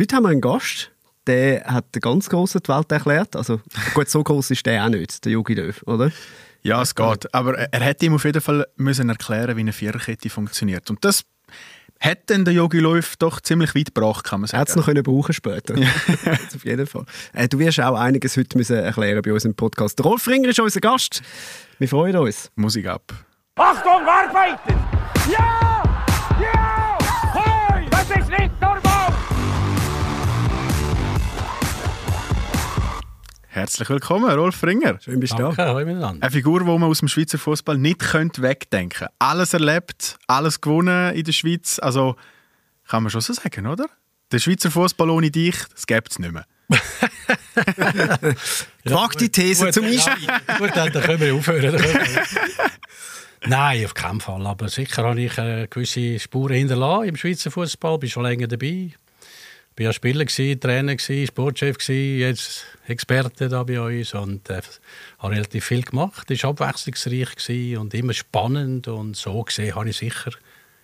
Heute haben wir einen Gast, der hat den ganz grossen die Welt erklärt. Also gut, so groß ist der auch nicht, der Jogi Löw, oder? Ja, es geht. Aber er hätte ihm auf jeden Fall müssen erklären, wie eine Viererkette funktioniert. Und das hat dann der Yogi Löw doch ziemlich weit gebracht, kann man sagen. Er hat es noch können brauchen später. Ja. auf jeden Fall. Äh, du wirst auch einiges heute müssen erklären bei uns im Podcast. Der Rolf Ringer ist unser Gast. Wir freuen uns. Musik ab. Achtung, arbeiten! Ja! Ja! Hoi! Das ist nicht normal! Herzlich willkommen, Rolf Ringer. Schön bist du Danke, da. hallo miteinander. Eine Figur, die man aus dem Schweizer Fußball nicht könnte wegdenken könnte. Alles erlebt, alles gewonnen in der Schweiz. Also kann man schon so sagen, oder? Der Schweizer Fußball ohne dich, das gibt es nicht mehr. Frag die These Gut, zum ja, Einstieg. Gut, dann dann können wir aufhören. Dann können wir- Nein, auf keinen Fall. Aber sicher habe ich äh, gewisse Spuren hinterlassen im Schweizer Fußball. Bin schon länger dabei. Bin ja Spieler gewesen, Trainer gewesen, Sportchef gewesen, jetzt Experte da bei uns und äh, habe relativ viel gemacht. Es war abwechslungsreich gewesen und immer spannend und so gesehen habe ich sicher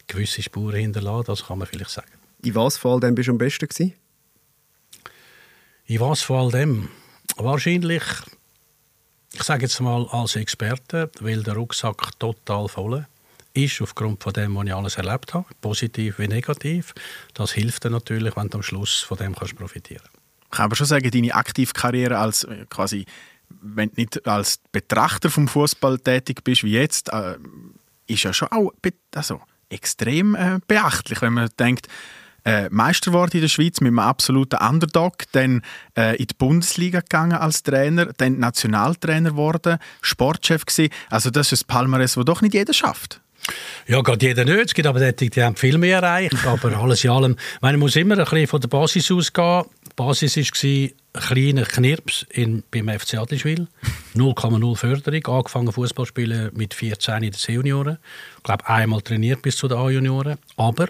gewisse Spuren hinterlassen. Das kann man vielleicht sagen. In was vor allem bist du am besten gewesen? In was vor all dem? Wahrscheinlich, ich sage jetzt mal als Experte, weil der Rucksack total voll ist, aufgrund von dem, was ich alles erlebt habe, positiv wie negativ. Das hilft dir natürlich, wenn du am Schluss von dem kannst profitieren Ich kann aber schon sagen, deine Aktivkarriere als äh, quasi, wenn du nicht als Betrachter vom Fußball tätig bist wie jetzt, äh, ist ja schon auch also, extrem äh, beachtlich, wenn man denkt, äh, Meister geworden in der Schweiz mit einem absoluten Underdog, dann äh, in die Bundesliga gegangen als Trainer, dann Nationaltrainer geworden, Sportchef gewesen. Also das ist ein Palmares, das doch nicht jeder schafft. Ja, geht jeder nicht. Es gibt aber solche, die haben viel mehr erreicht. Aber alles in allem, man muss immer ein bisschen von der Basis ausgehen. Basis war ein kleiner Knirps in, beim FC Adliswil. 0,0 Förderung. Angefangen Fußball spielen mit 14 in den C-Junioren. Ich glaube, einmal trainiert bis zu den A-Junioren. Aber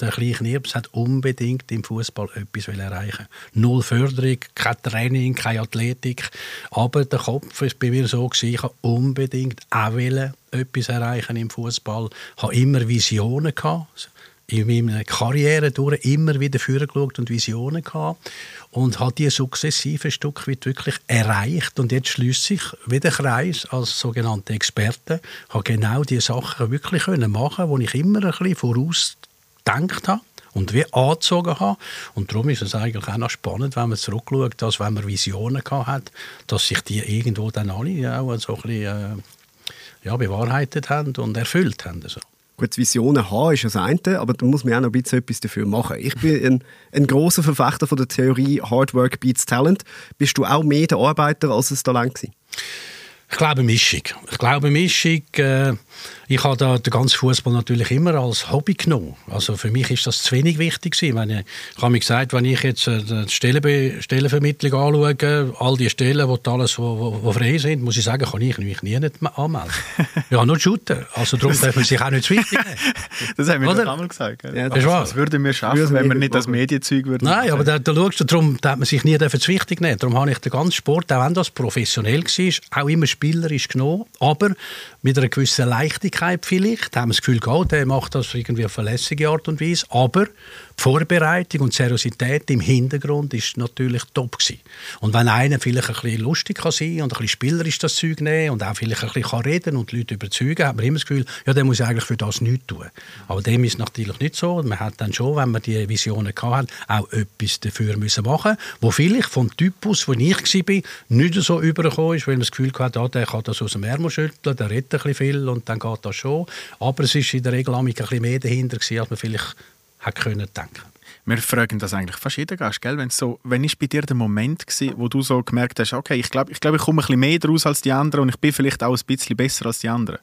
der kleine Knirps hat unbedingt im Fußball etwas erreichen Null Förderung, kein Training, keine Athletik. Aber der Kopf war bei mir so, gewesen, ich wollte unbedingt auch etwas erreichen im Fußball. Ich hatte immer Visionen. Gehabt. In meiner Karriere durch immer wieder vorgeschaut und Visionen gehabt und habe die sukzessive Stück weit wirklich erreicht und jetzt schließt sich wieder Kreis als sogenannte Experte, habe genau die Sachen wirklich können machen, wo ich immer ein bisschen voraus gedacht habe und wie angezogen habe. Und darum ist es eigentlich auch noch spannend, wenn man zurückschaut, dass wenn man Visionen hat, dass sich die irgendwo dann alle auch so ein bisschen, äh, ja, bewahrheitet haben und erfüllt haben. Also. Gut, Visionen haben ist das eine, aber da muss man auch noch ein bisschen etwas dafür machen. Ich bin ein, ein großer Verfechter von der Theorie Hard Work beats Talent. Bist du auch mehr der Arbeiter als das Talent gewesen? Ich glaube Mischung. Ich glaube Mischung. Äh, ich habe da den ganzen Fußball natürlich immer als Hobby genommen. Also für mich ist das zu wenig wichtig gewesen. Ich, ich habe mir gesagt, wenn ich jetzt äh, die Stellenbe Stellenvermittlung anschaue, all die Stellen, wo die alles, wo, wo, wo frei sind, muss ich sagen, kann ich mich nie nicht anmelden. ja, nur shooten. Also darum darf man sich auch nicht zu wichtig nehmen. Das haben wir Oder? einmal gesagt. Ja, das wahr. was würden wir schaffen, wir wenn wir nicht das. Medienzeug würden Nein, aber da, da schaust du, darum da hat man sich nie zu wichtig nehmen. Darum habe ich den ganzen Sport, auch wenn das professionell war, auch immer spielerisch genommen, aber mit einer gewissen Leichtigkeit vielleicht. Da haben wir das Gefühl, gehabt, der macht das irgendwie auf lässige Art und Weise, aber Vorbereitung und Seriosität im Hintergrund ist natürlich top gewesen. Und wenn einer vielleicht ein bisschen lustig kann sein und ein bisschen spielerisch das Zeug nehmen und auch vielleicht ein bisschen kann reden und die Leute überzeugen, hat man immer das Gefühl, ja, der muss eigentlich für das nichts tun. Aber dem ist natürlich nicht so. Man hat dann schon, wenn man die Visionen hatte, auch etwas dafür müssen machen, wo vielleicht vom Typus, wo ich war, nicht so übergekommen ist, weil man das Gefühl hatte, ah, der kann das aus dem Ärmel schütteln, der redet ein bisschen viel und dann geht das schon. Aber es ist in der Regel ein bisschen mehr dahinter gewesen, als man vielleicht können denken. Wir fragen das eigentlich fast jeden Gast, gell? Wenn's so, wenn ist bei dir der Moment gewesen, wo du so gemerkt hast, okay, ich glaube, ich, glaub, ich komme ein bisschen mehr daraus als die anderen und ich bin vielleicht auch ein bisschen besser als die anderen?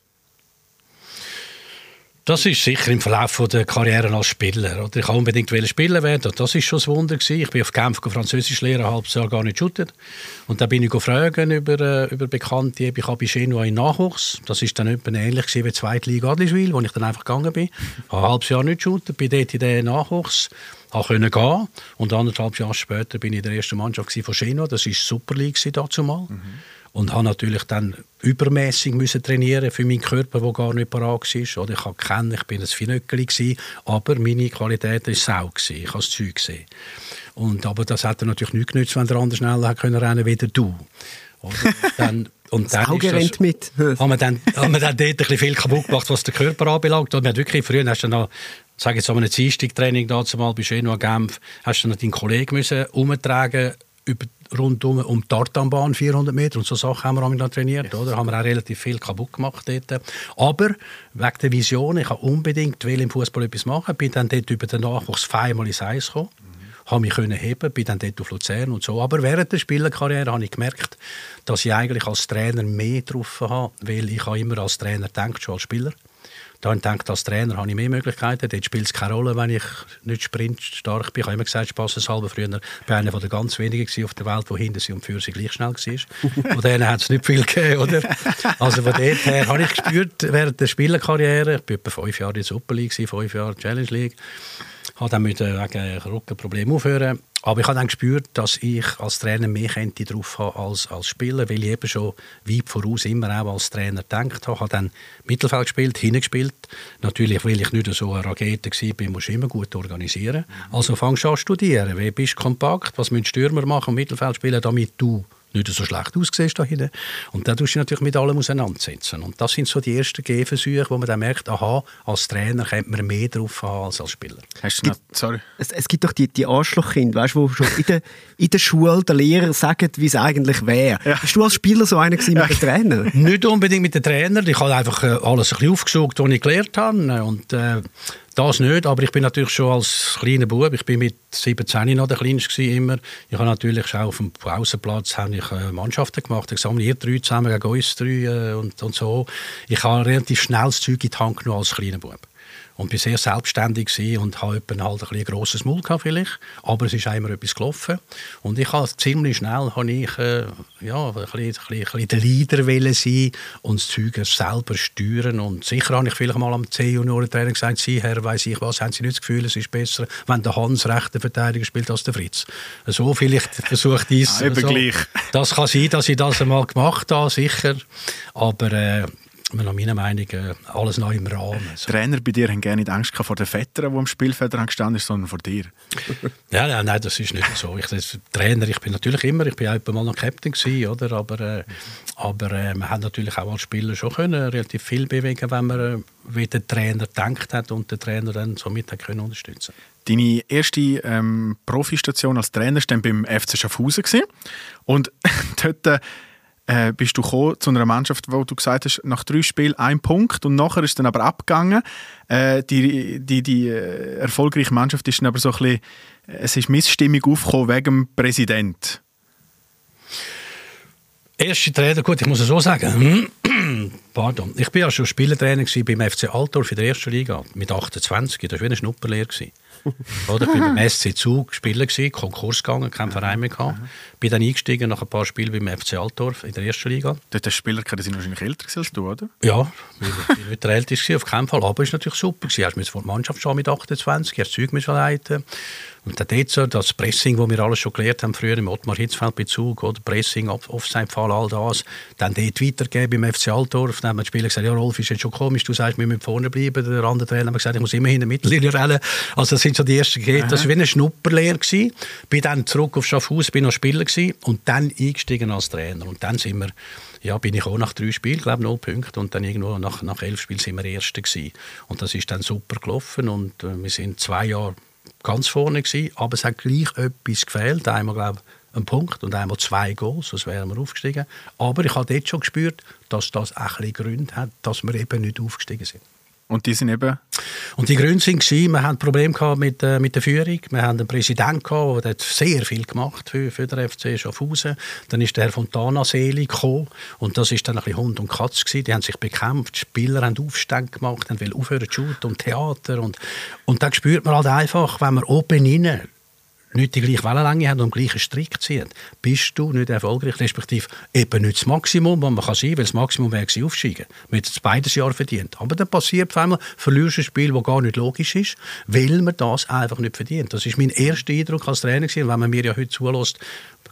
Das ist sicher im Verlauf der Karriere als Spieler. Oder ich wollte unbedingt Spieler werden. Das ist schon ein Wunder. Gewesen. Ich bin auf Genf Französisch lernen, ein halbes Jahr gar nicht shootet. Und dann bin ich fragen über, äh, über Bekannte. Ich habe bei Genua in Nachwuchs. Das ist dann etwa ähnlich wie die zweite Liga Adliswil, wo ich dann einfach gegangen bin. Habe ein halbes Jahr nicht shootet, bin dort in den Nachwuchs können gehen und anderthalb Jahre später bin ich in der ersten Mannschaft von Genua. Das war Super League dazu. Mhm. Und habe natürlich dann übermäßig müssen trainieren für meinen Körper, der gar nicht parat war. Oder ich habe kennen, ich bin ein Finöckeli aber meine Qualität war Sau. Ich habe das Zeug gesehen. Und, aber das hat natürlich nicht genützt, wenn der andere schneller können rennen wie du. Oder? Dann, und Das dann Auge das- rennt mit. haben wir dann, haben wir dann dort ein bisschen viel kaputt gemacht, was den Körper anbelangt. Und wir wirklich, früher hast du noch, sage jetzt an einem Dienstag-Training dazu mal bei Schön Genf, hast du noch deinen Kollegen müssen umtragen über rundum um die Tartanbahn 400 Meter und so Sachen haben wir auch noch trainiert, oder? Haben wir auch relativ viel kaputt gemacht dort. Aber wegen der Vision, ich habe unbedingt will im Fußball etwas machen, bin dann dort über den Nachwuchs viermal ins Eis gekommen habe mich können heben, bin dann dort auf Luzern und so. Aber während der Spielerkarriere habe ich gemerkt, dass ich eigentlich als Trainer mehr drauf habe, weil ich habe immer als Trainer gedacht, schon als Spieler. Da habe ich gedacht, als Trainer habe ich mehr Möglichkeiten. Dort spielt es keine Rolle, wenn ich nicht sprintstark bin. Ich habe immer gesagt, spaßeshalber früher bin einer der ganz wenigen auf der Welt, der hinter sie und für sie gleich schnell war. Von denen hat es nicht viel gegeben, oder? Also von dort her habe ich gespürt, während der Spielerkarriere, ich war etwa fünf Jahre in der Super League, fünf Jahre Challenge League, habe dann mit wegen Rückenproblemen aufhören. Aber ich habe dann gespürt, dass ich als Trainer mehr Kente drauf habe als als Spieler, weil ich eben schon weit voraus immer auch als Trainer gedacht habe. Ich habe dann Mittelfeld gespielt, hinten gespielt. Natürlich, weil ich nicht so eine Rakete war, musst du immer gut organisieren. Also fangst du an zu studieren. Wie bist du kompakt? Was müssen Stürmer machen und Mittelfeld spielen, damit du nicht so schlecht aussiehst da hinten. Und dann tust du dich natürlich mit allem auseinandersetzen. Und das sind so die ersten Gehversuche, wo man dann merkt, aha, als Trainer könnte man mehr drauf haben als als Spieler. Hast du noch, sorry. Es, es gibt doch die, die Arschlochkinder, weißt, wo schon in der, in der Schule der Lehrer sagen, wie es eigentlich wäre. Bist du als Spieler so einer gewesen mit den Trainern? Nicht unbedingt mit den Trainern. Ich habe einfach äh, alles ein bisschen aufgesucht, was ich gelernt habe. Und äh, das nicht, aber ich bin natürlich schon als kleiner Bub, ich bin mit 17 noch der Kleinste immer. Ich habe natürlich schon auf dem Pausenplatz ich, äh, Mannschaften gemacht, examen, ihr drei zusammen gegen uns drei äh, und, und so. Ich habe relativ schnell das Zeug in die Hand genommen als kleiner Bub. Und bin sehr selbstständig und habe halt ein, ein grosses Maul gehabt vielleicht, aber es ist immer etwas gelaufen. Und ich habe ziemlich schnell habe ich, äh, ja, ein bisschen, ein bisschen, der Leader wollen sein und das Zeug selber steuern. Und sicher habe ich vielleicht mal am C-Junioren-Trainer gesagt, Sie, Herr, weiss ich was, haben Sie nicht das Gefühl, es ist besser, wenn der Hans rechter Verteidiger spielt als der Fritz. So vielleicht versucht. Ah, eben so. Das kann sein, dass ich das einmal gemacht habe, sicher. Aber äh, nach meiner Meinung äh, alles noch im Rahmen. So. Trainer bei dir haben gerne nicht Angst vor den Vettern, die am Spielfeld gestanden sind, sondern vor dir. Ja, ja, nein, das ist nicht so. Ich, das, Trainer, ich bin natürlich immer, ich bin auch mal noch Captain gewesen, oder? Aber, äh, aber äh, man hat natürlich auch als Spieler schon können relativ viel bewegen, wenn man äh, wie der Trainer gedacht hat und der Trainer dann somit hat können unterstützen. Deine erste ähm, Profistation als Trainer war dann beim FC Schaffhausen. Gewesen. Und dort äh, bist du gekommen zu einer Mannschaft, wo du gesagt hast, nach drei Spielen ein Punkt und nachher ist dann aber abgegangen. Äh, die die, die äh, erfolgreiche Mannschaft ist dann aber so ein bisschen, es ist Missstimmung aufgekommen wegen dem Präsident. Erste Trainer, gut, ich muss es so sagen. Pardon. Ich bin ja schon Spielertrainer beim FC Altdorf in der ersten Liga mit 28. Das war wie eine Schnupperlehre. gewesen. Oder? Ich war beim SC Zug Spieler, gewesen, Konkurs gegangen, keinen Verein mehr gehabt. Bin dann eingestiegen nach ein paar Spielen beim FC Altdorf in der ersten Liga. Dort hast Spieler gehabt, die sind wahrscheinlich älter gewesen als du, oder? Ja, ich bin nicht der Älteste, auf keinen Fall. Aber es war natürlich super. Du hast vor der Mannschaft schon mit 28, hast Zeug leiten. Und dort so, das Pressing, das wir alles schon gelernt haben früher im Ottmar Hitzfeld Bezug, oder Pressing, Off- Offside-Fall, all das. Dann dort weitergeben beim FC Altdorf. Dann haben die Spieler gesagt, ja Rolf, ist jetzt schon komisch, du sagst, wir müssen vorne bleiben. Der andere Trainer hat gesagt, ich muss immer in der Mittellinie rennen. Also das sind so die ersten Geräte. Das war wie eine Schnupperlehre. gewesen. Bin dann zurück auf Schaffhaus, bin noch Spieler gewesen und dann eingestiegen als Trainer. Und dann sind wir ja, bin ich auch nach drei Spielen, glaube null Punkte und dann irgendwo nach, nach elf Spielen sind wir Erste gewesen. Und das ist dann super gelaufen und äh, wir sind zwei Jahre ganz vorne gewesen, aber es hat gleich etwas gefehlt. Einmal, glaube ein Punkt und einmal zwei Goals, sonst wären wir aufgestiegen. Aber ich habe dort schon gespürt, dass das auch ein bisschen Gründe hat, dass wir eben nicht aufgestiegen sind. Und die sind eben, Und die Gründe waren, wir hatten Probleme gehabt mit, äh, mit der Führung. Wir hatten einen Präsidenten, gehabt, der hat sehr viel gemacht für, für den FC Schaffhausen. Dann ist der Herr Fontana selig gekommen. Und das ist dann ein bisschen Hund und Katz gewesen. Die haben sich bekämpft. Die Spieler haben Aufstände gemacht, haben aufhören zu shooten und Theater. Und, und dann spürt man halt einfach, wenn man oben rein nicht die gleiche Wellenlänge haben und den gleichen Strick ziehen, bist du nicht erfolgreich, respektive eben nicht das Maximum, was man kann sein kann, weil das Maximum wäre gewesen, aufsteigen. Man es beides Jahr verdient. Aber dann passiert auf einmal, verlierst ein Spiel, das gar nicht logisch ist, weil man das einfach nicht verdient. Das ist mein erster Eindruck als Trainer gewesen. wenn man mir ja heute zulässt,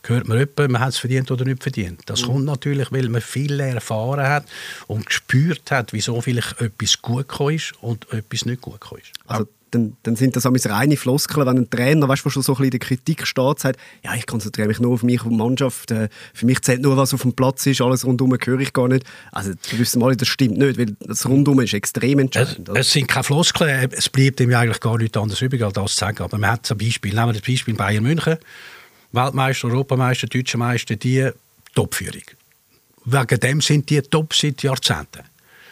hört man etwa, man hat es verdient oder nicht verdient. Das mhm. kommt natürlich, weil man viel erfahren hat und gespürt hat, wieso vielleicht etwas gut ist und etwas nicht gut ist. Also dann, dann sind das alles reine Floskeln, wenn ein Trainer, weißt, der schon so ein bisschen in der Kritik steht, sagt, ja, ich konzentriere mich nur auf mich und die Mannschaft, äh, für mich zählt nur, was auf dem Platz ist, alles rundum höre ich gar nicht. Also, du wissen mal, das stimmt nicht, weil das rundum ist extrem entscheidend. Es, es sind keine Floskeln, es bleibt ihm eigentlich gar nichts anderes übrig, als das zu sagen. Aber man hat zum Beispiel, nehmen wir das Beispiel Bayern München, Weltmeister, Europameister, Deutscher Meister, die Topführung. Wegen dem sind die top seit Jahrzehnten.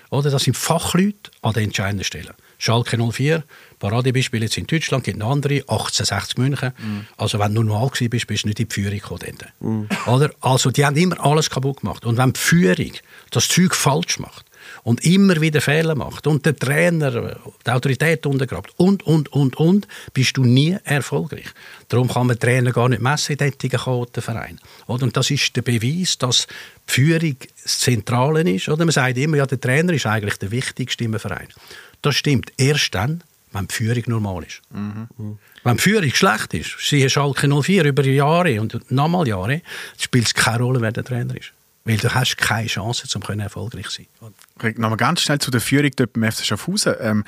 Oder? Das sind Fachleute an den entscheidenden Stellen. Schalke 04, Paradebeispiel jetzt in Deutschland, gibt noch andere, 1860 München. Mm. Also wenn du normal bist, bist du nicht in die Führung gekommen. Mm. Oder? Also die haben immer alles kaputt gemacht. Und wenn die Führung das Zeug falsch macht, und immer wieder Fehler macht und der Trainer die Autorität untergrabt und, und, und, und, bist du nie erfolgreich. Darum kann man Trainer gar nicht messen in diesen Verein. Und das ist der Beweis, dass die Führung das Zentrale ist. Oder man sagt immer, ja, der Trainer ist eigentlich der wichtigste im Verein. Das stimmt erst dann, wenn die Führung normal ist. Mhm. Wenn die Führung schlecht ist, siehe Schalke 04 über Jahre und nochmal Jahre, spielt es keine Rolle, wer der Trainer ist. Weil du hast keine Chance, um erfolgreich zu sein. Nochmal ganz schnell zu der Führung dort beim FC Schaffhausen. Ähm,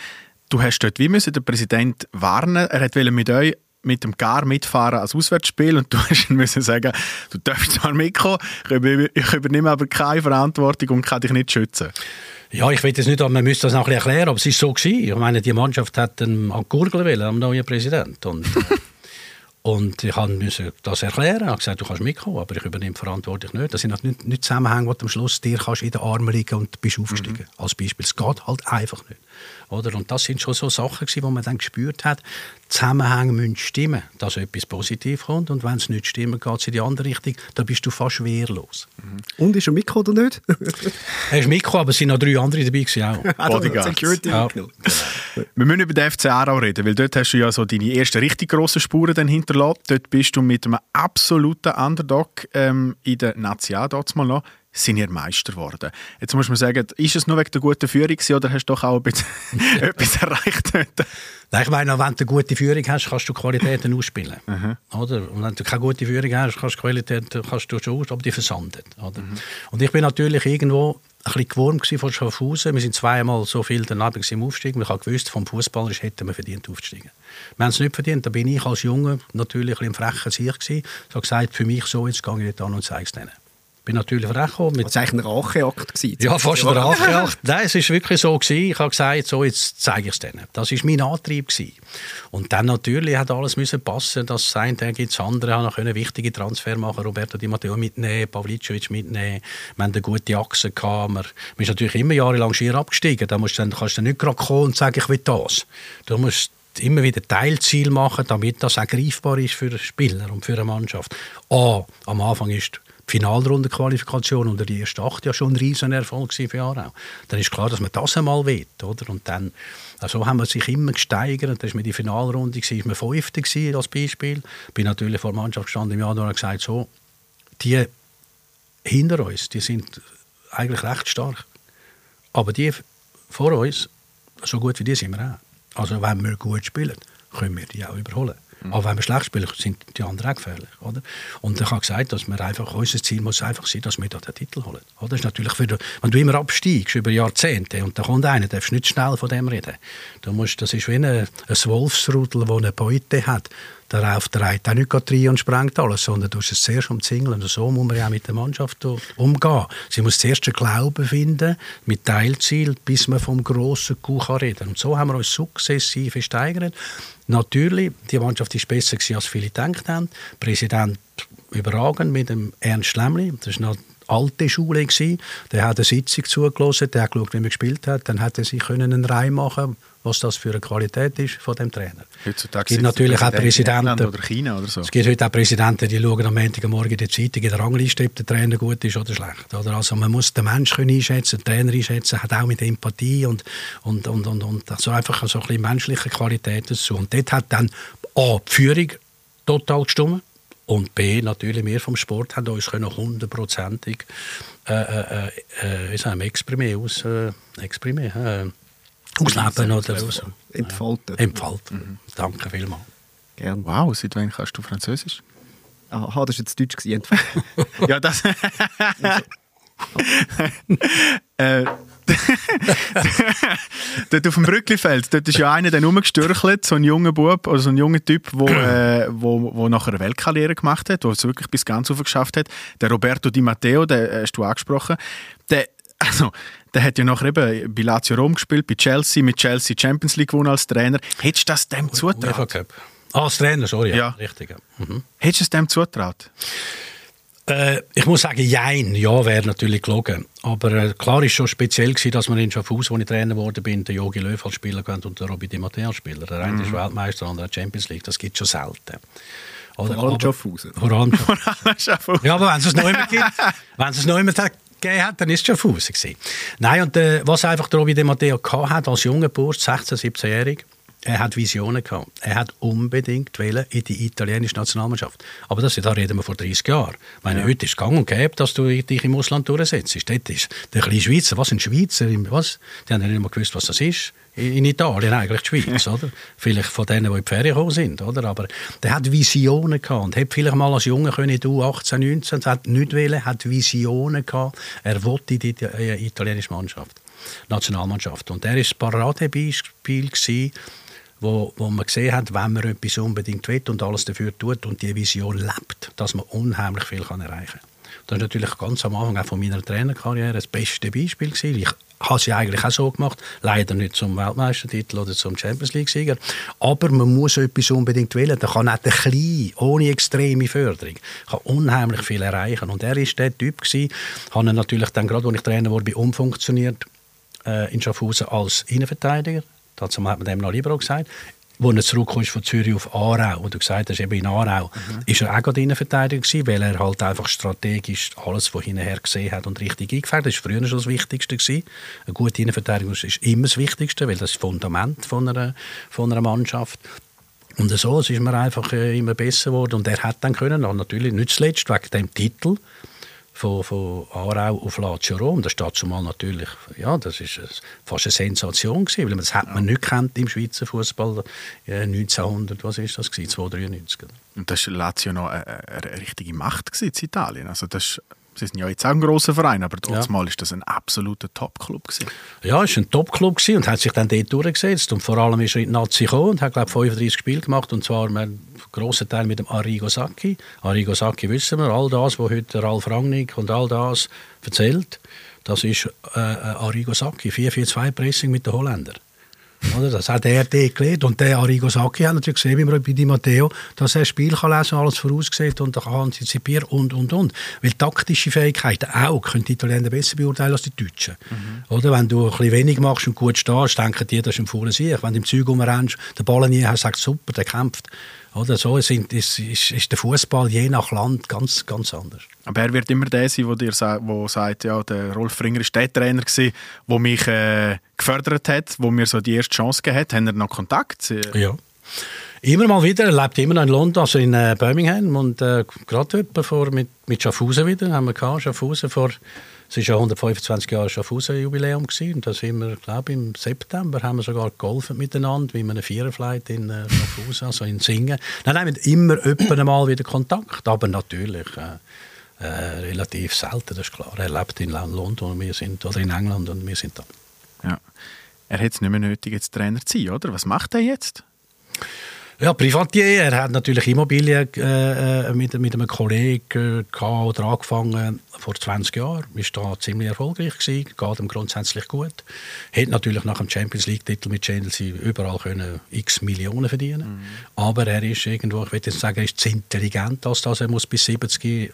du hast dort, wie müssen den Präsident warnen, er wollte mit euch mit dem Gar mitfahren als Auswärtsspiel und du hast müssen sagen, du darfst zwar mitkommen, ich übernehme aber keine Verantwortung und kann dich nicht schützen. Ja, ich will das nicht, man müsste das noch ein bisschen erklären, aber es ist so gewesen. Ich meine, die Mannschaft hat einen an Gurgel wollen, am neuen Präsident und Und ich musste das erklären. Ich habe gesagt, du kannst mitkommen, aber ich übernehme verantwortlich nicht. Das sind nicht, nicht Zusammenhänge, wo du am Schluss dir kannst in den Armen liegen und bist aufgestiegen. Mhm. Als Beispiel. Es geht halt einfach nicht. Oder? Und das sind schon so Sachen, gewesen, wo man dann gespürt hat, Zusammenhänge müssen stimmen, dass etwas positiv kommt. Und wenn es nicht stimmt, geht es in die andere Richtung. Da bist du fast wehrlos. Mhm. Und ist er mitgekommen oder nicht? er ist mitgekommen, aber es sind noch drei andere dabei gewesen auch. Bodyguard. Security ja. Wir müssen über den FC Aarau reden, weil dort hast du ja so deine ersten richtig grossen Spuren dann hinterlassen. Dort bist du mit einem absoluten Underdog ähm, in der National dort mal noch sind ihr Meister geworden. Jetzt muss man sagen, ist es nur wegen der guten Führung oder hast du doch auch ein bisschen etwas erreicht? Nein, ich meine, wenn du eine gute Führung hast, kannst du Qualitäten ausspielen. Mhm. Oder? Und wenn du keine gute Führung hast, kannst du Qualitäten kannst du schon aus, aber die versandet. Oder? Mhm. Und ich bin natürlich irgendwo ein bisschen gewurmt von Schaffhausen. Wir sind zweimal so viel daneben im Aufstieg. Ich habe gewusst, vom Fußballer hätten wir verdient aufzusteigen. Wir haben es nicht verdient. Da bin ich als Junge natürlich ein frechen Sieg gewesen. Ich habe gesagt, für mich so, jetzt gehe ich nicht an und zeige es denen bin natürlich vorgekommen. Mit... Das war eigentlich ein Racheakt. Ja, fast ein Racheakt. Nein, es war wirklich so. Gewesen. Ich habe gesagt, so, jetzt zeige ich es denen. Das war mein Antrieb. Gewesen. Und dann natürlich hat alles müssen passen, dass es ein Tag gibt, das andere haben können wichtige Transfer machen, Roberto Di Matteo mitnehmen, Pavlicevic mitnehmen. Wir hatten eine gute Achse. Gehabt. Man, ist natürlich immer jahrelang schier abgestiegen. Da musst du dann, kannst du nicht gerade kommen und sagen, ich will das. Du musst immer wieder Teilziel machen, damit das auch greifbar ist für den Spieler und für eine Mannschaft. Ah, am Anfang ist Finalrundenqualifikation unter die ersten acht ja schon ein Riesenerfolg für Aarau. Dann ist klar, dass man das einmal will, oder? Und dann, also haben wir sich immer gesteigert. Dann ist mir die Finalrunde, war man Fünfte als Beispiel. Bin natürlich vor der Mannschaft gestanden im Januar und gesagt, so, die hinter uns, die sind eigentlich recht stark. Aber die vor uns, so gut wie die sind wir auch. Also wenn wir gut spielen, können wir die auch überholen. Mhm. Aber wenn wir schlecht spielen, sind die anderen auch gefährlich. Oder? Und ich habe gesagt, dass wir einfach, unser Ziel muss einfach sein, dass wir da den Titel holen. Oder? Ist natürlich für, wenn du immer absteigst über Jahrzehnte und da kommt einer, darfst du nicht schnell von dem reden. Du musst, das ist wie ein, ein Wolfsrudel, das eine Beute hat. Darauf trägt auch nicht rein und sprengt alles, sondern du musst es zuerst umzingeln. Und so muss man ja auch mit der Mannschaft umgehen. Sie muss zuerst den Glauben finden, mit Teilziel, bis man vom grossen Kuh reden. Und so haben wir uns sukzessive gesteigert. Natürlich, die Mannschaft ist besser als viele gedacht haben. Der Präsident überragend mit dem Ernst Lämmli. Das ist alte Schule gewesen. Der hat eine Sitzung zugelassen, der hat geschaut, wie man gespielt hat. Dann hat er sich einen Reim machen was das für eine Qualität ist von dem Trainer. Heutzutage es gibt natürlich auch Präsidenten. Oder China oder so. Es gibt heute auch Präsidenten, die schauen am Montagmorgen in der Zeitung in der Rangliste, ob der Trainer gut ist oder schlecht. Oder? Also man muss den Menschen einschätzen, den Trainer einschätzen, hat auch mit Empathie und, und, und, und, und also einfach so ein bisschen menschliche Qualität dazu. Und dort hat dann A, die Führung total gestimmt. Und B, natürlich, wir vom Sport haben uns können hundertprozentig äh, äh, äh, wir, exprimieren, aus, äh, exprimieren, äh, ausleben oder aus, Entfalten. entfalten. Danke vielmals. Gern. Wow, seit wann kannst du Französisch? Aha, das war jetzt Deutsch. Ja, das. äh, dort auf dem Brücklifeld, dort ist ja einer dann rumgestürchelt, so ein junger Bub, oder so ein junger Typ, wo, äh, wo, wo nachher eine Weltkarriere gemacht hat, der es wirklich bis ganz hoch geschafft hat. Der Roberto Di Matteo, den hast du angesprochen. Der, also, der hat ja nachher eben bei Lazio Rom gespielt, bei Chelsea, mit Chelsea Champions League gewonnen als Trainer. Hättest du das dem zutraut? Ah, als Trainer, sorry. Ja, Ja. richtig. Ja. Mhm. Hättest du es dem zutraut? Äh, ich muss sagen, jein, ja, wäre natürlich gelogen. Aber äh, klar ist schon speziell gewesen, dass man in Schaffhausen, wo ich Trainer geworden bin, den Jogi Löw als Spieler kennt und den Robby Di Matteo als Spieler. Der eine ist Weltmeister, der andere Champions League. Das gibt schon selten. Oder, Vor allem Schaffhausen. Vor allem Ja, aber wenn es es noch immer gibt, wenn es es noch immer gegeben hat, dann ist es gewesen. Nein, und äh, was einfach der Robby De Matteo gehabt hat als junger Bursch, 16-, 17-jährig, er hat Visionen gehabt. Er hat unbedingt wollen in die italienische Nationalmannschaft. Aber das, da reden wir vor 30 Jahren. Ich meine, heute ist es gang und gäbe, dass du dich im Ausland durchsetzt. Dort ist der kleine Schweizer, was sind Schweizer? Was? Die haben ja nicht mal gewusst, was das ist. In Italien eigentlich die Schweiz, oder? Vielleicht von denen, die in die Ferien gekommen sind, oder? Aber der hat Visionen gehabt und hat vielleicht mal als Junge können, du 18, 19, hat nicht wollen, hat Visionen gehabt. Er wollte in die äh, italienische Mannschaft, Nationalmannschaft. Und er ist das Paradebeispiel gewesen, wo, wo man gesehen hat, wenn man etwas unbedingt will und alles dafür tut und die Vision lebt, dass man unheimlich viel kann erreichen kann. Das ist natürlich ganz am Anfang auch von meiner Trainerkarriere das beste Beispiel gewesen. Ich habe es ja eigentlich auch so gemacht, leider nicht zum Weltmeistertitel oder zum Champions League-Sieger, aber man muss etwas unbedingt wollen. Da kann auch der Kleine, ohne extreme Förderung, kann unheimlich viel erreichen. Und er ist der Typ gewesen, habe natürlich dann, gerade als ich Trainer wurde, umfunktioniert äh, in Schaffhausen als Innenverteidiger. Dazu hat man dem noch Libero gesagt. Als er zurückkam von Zürich auf Aarau, wo du gesagt hast, eben in Aarau, ist er auch gerade Innenverteidiger gewesen, weil er halt einfach strategisch alles von hinten her gesehen hat und richtig eingefährt. Das war früher schon das Wichtigste. Gewesen. Eine gute Innenverteidigung ist immer das Wichtigste, weil das ist das Fundament von einer, von einer Mannschaft. Und so es ist mir einfach äh, immer besser geworden. Und er hat dann können, natürlich nicht zuletzt wegen dem Titel, von, von Aarau auf Lazio Rom. Das steht zumal natürlich, ja, das ist fast eine Sensation gewesen, weil das hat man nicht kennt im Schweizer Fußball äh, 1900, was ist das gewesen, 293. Und das war Lazio noch eine, eine richtige Macht in Italien. Also das ist, sie sind ja jetzt auch ein grosser Verein, aber trotzdem mal ist das ein absoluter Top-Club. Ja, es war ein Top-Club und hat sich dann dort durchgesetzt. Und vor allem ist er in die Nazi gekommen und hat, glaube ich, 35 Spiele gemacht. Und zwar einen grossen Teil mit dem Arrigo Sacchi. Arrigo Sacchi wissen wir, all das, was heute Ralf Rangnick und all das erzählt, das ist äh, äh, Arrigo Sacchi, 4-4-2-Pressing mit den Holländern. Oder? Das hat er dort gelernt. Und der Arrigo Sacchi hat natürlich gesehen, wie man bei Di Matteo, dass er Spiel kann lesen alles voraussieht und kann antizipieren und, und, und. Weil taktische Fähigkeiten auch können die Italiener besser beurteilen als die Deutschen. Oder? Wenn du ein bisschen wenig machst und gut stehst, denken die, das ist ein fauler Sieg. Wenn du im Zeug rumrennst, den Ball nie hast, sagst super, der kämpft. Oder so sind, ist, ist, ist der Fußball je nach Land ganz, ganz anders. Aber er wird immer der sein, der dir wo sagt, ja, der Rolf Fringer war der Trainer, gewesen, der mich äh, gefördert hat, wo mir so die erste Chance gegeben hat. Haben wir noch Kontakt? Ja. Immer mal wieder, er lebt immer noch in London, also in äh, Birmingham und äh, gerade vor, mit, mit Schaffhausen wieder, haben wir gehabt, Schaffhausen vor, es war ja 125 Jahre Schaffhausen-Jubiläum und da sind wir, glaube im September haben wir sogar gegolfen miteinander, wie man eine Viererflight in äh, Schaffhausen, also in Singen. Nein, nein, wir haben immer öppe mal wieder Kontakt, aber natürlich äh, äh, relativ selten, das ist klar. Er lebt in London und wir sind, oder in England und wir sind da. Ja. Er hat es nicht mehr nötig, jetzt Trainer zu sein, oder? Was macht er jetzt? Ja, Privatier, er hat natürlich Immobilien äh, äh, mit, mit einem Kollegen äh, oder angefangen vor 20 Jahren. Ist da ziemlich erfolgreich gewesen, geht ihm grundsätzlich gut. Hat natürlich nach dem Champions League Titel mit Chelsea überall können x Millionen verdienen. Aber er ist irgendwo, ich will jetzt sagen, er ist zu intelligent, als dass er muss bis 70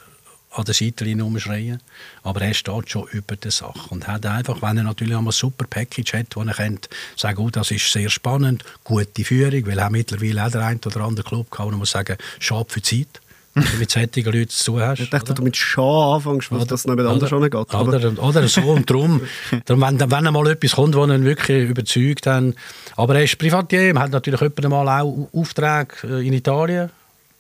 an der Seitenlinie rumschreien. Aber er steht schon über der Sache und hat einfach, wenn er natürlich einmal ein super Package hat, wo er könnte sagen, oh, das ist sehr spannend, gute Führung, weil er mittlerweile auch der ein oder andere Club kann, wo man muss sagen, schade für die Zeit, wenn du mit solchen Leuten zu tun hast. Ich dachte, oder? du mit Schah anfängst, weil das noch mit anders schon geht. Oder, oder so und darum, darum wenn, wenn einmal etwas kommt, das ihn wirklich überzeugt, dann, aber er ist Privatier, man hat natürlich jemanden mal auch Aufträge äh, in Italien,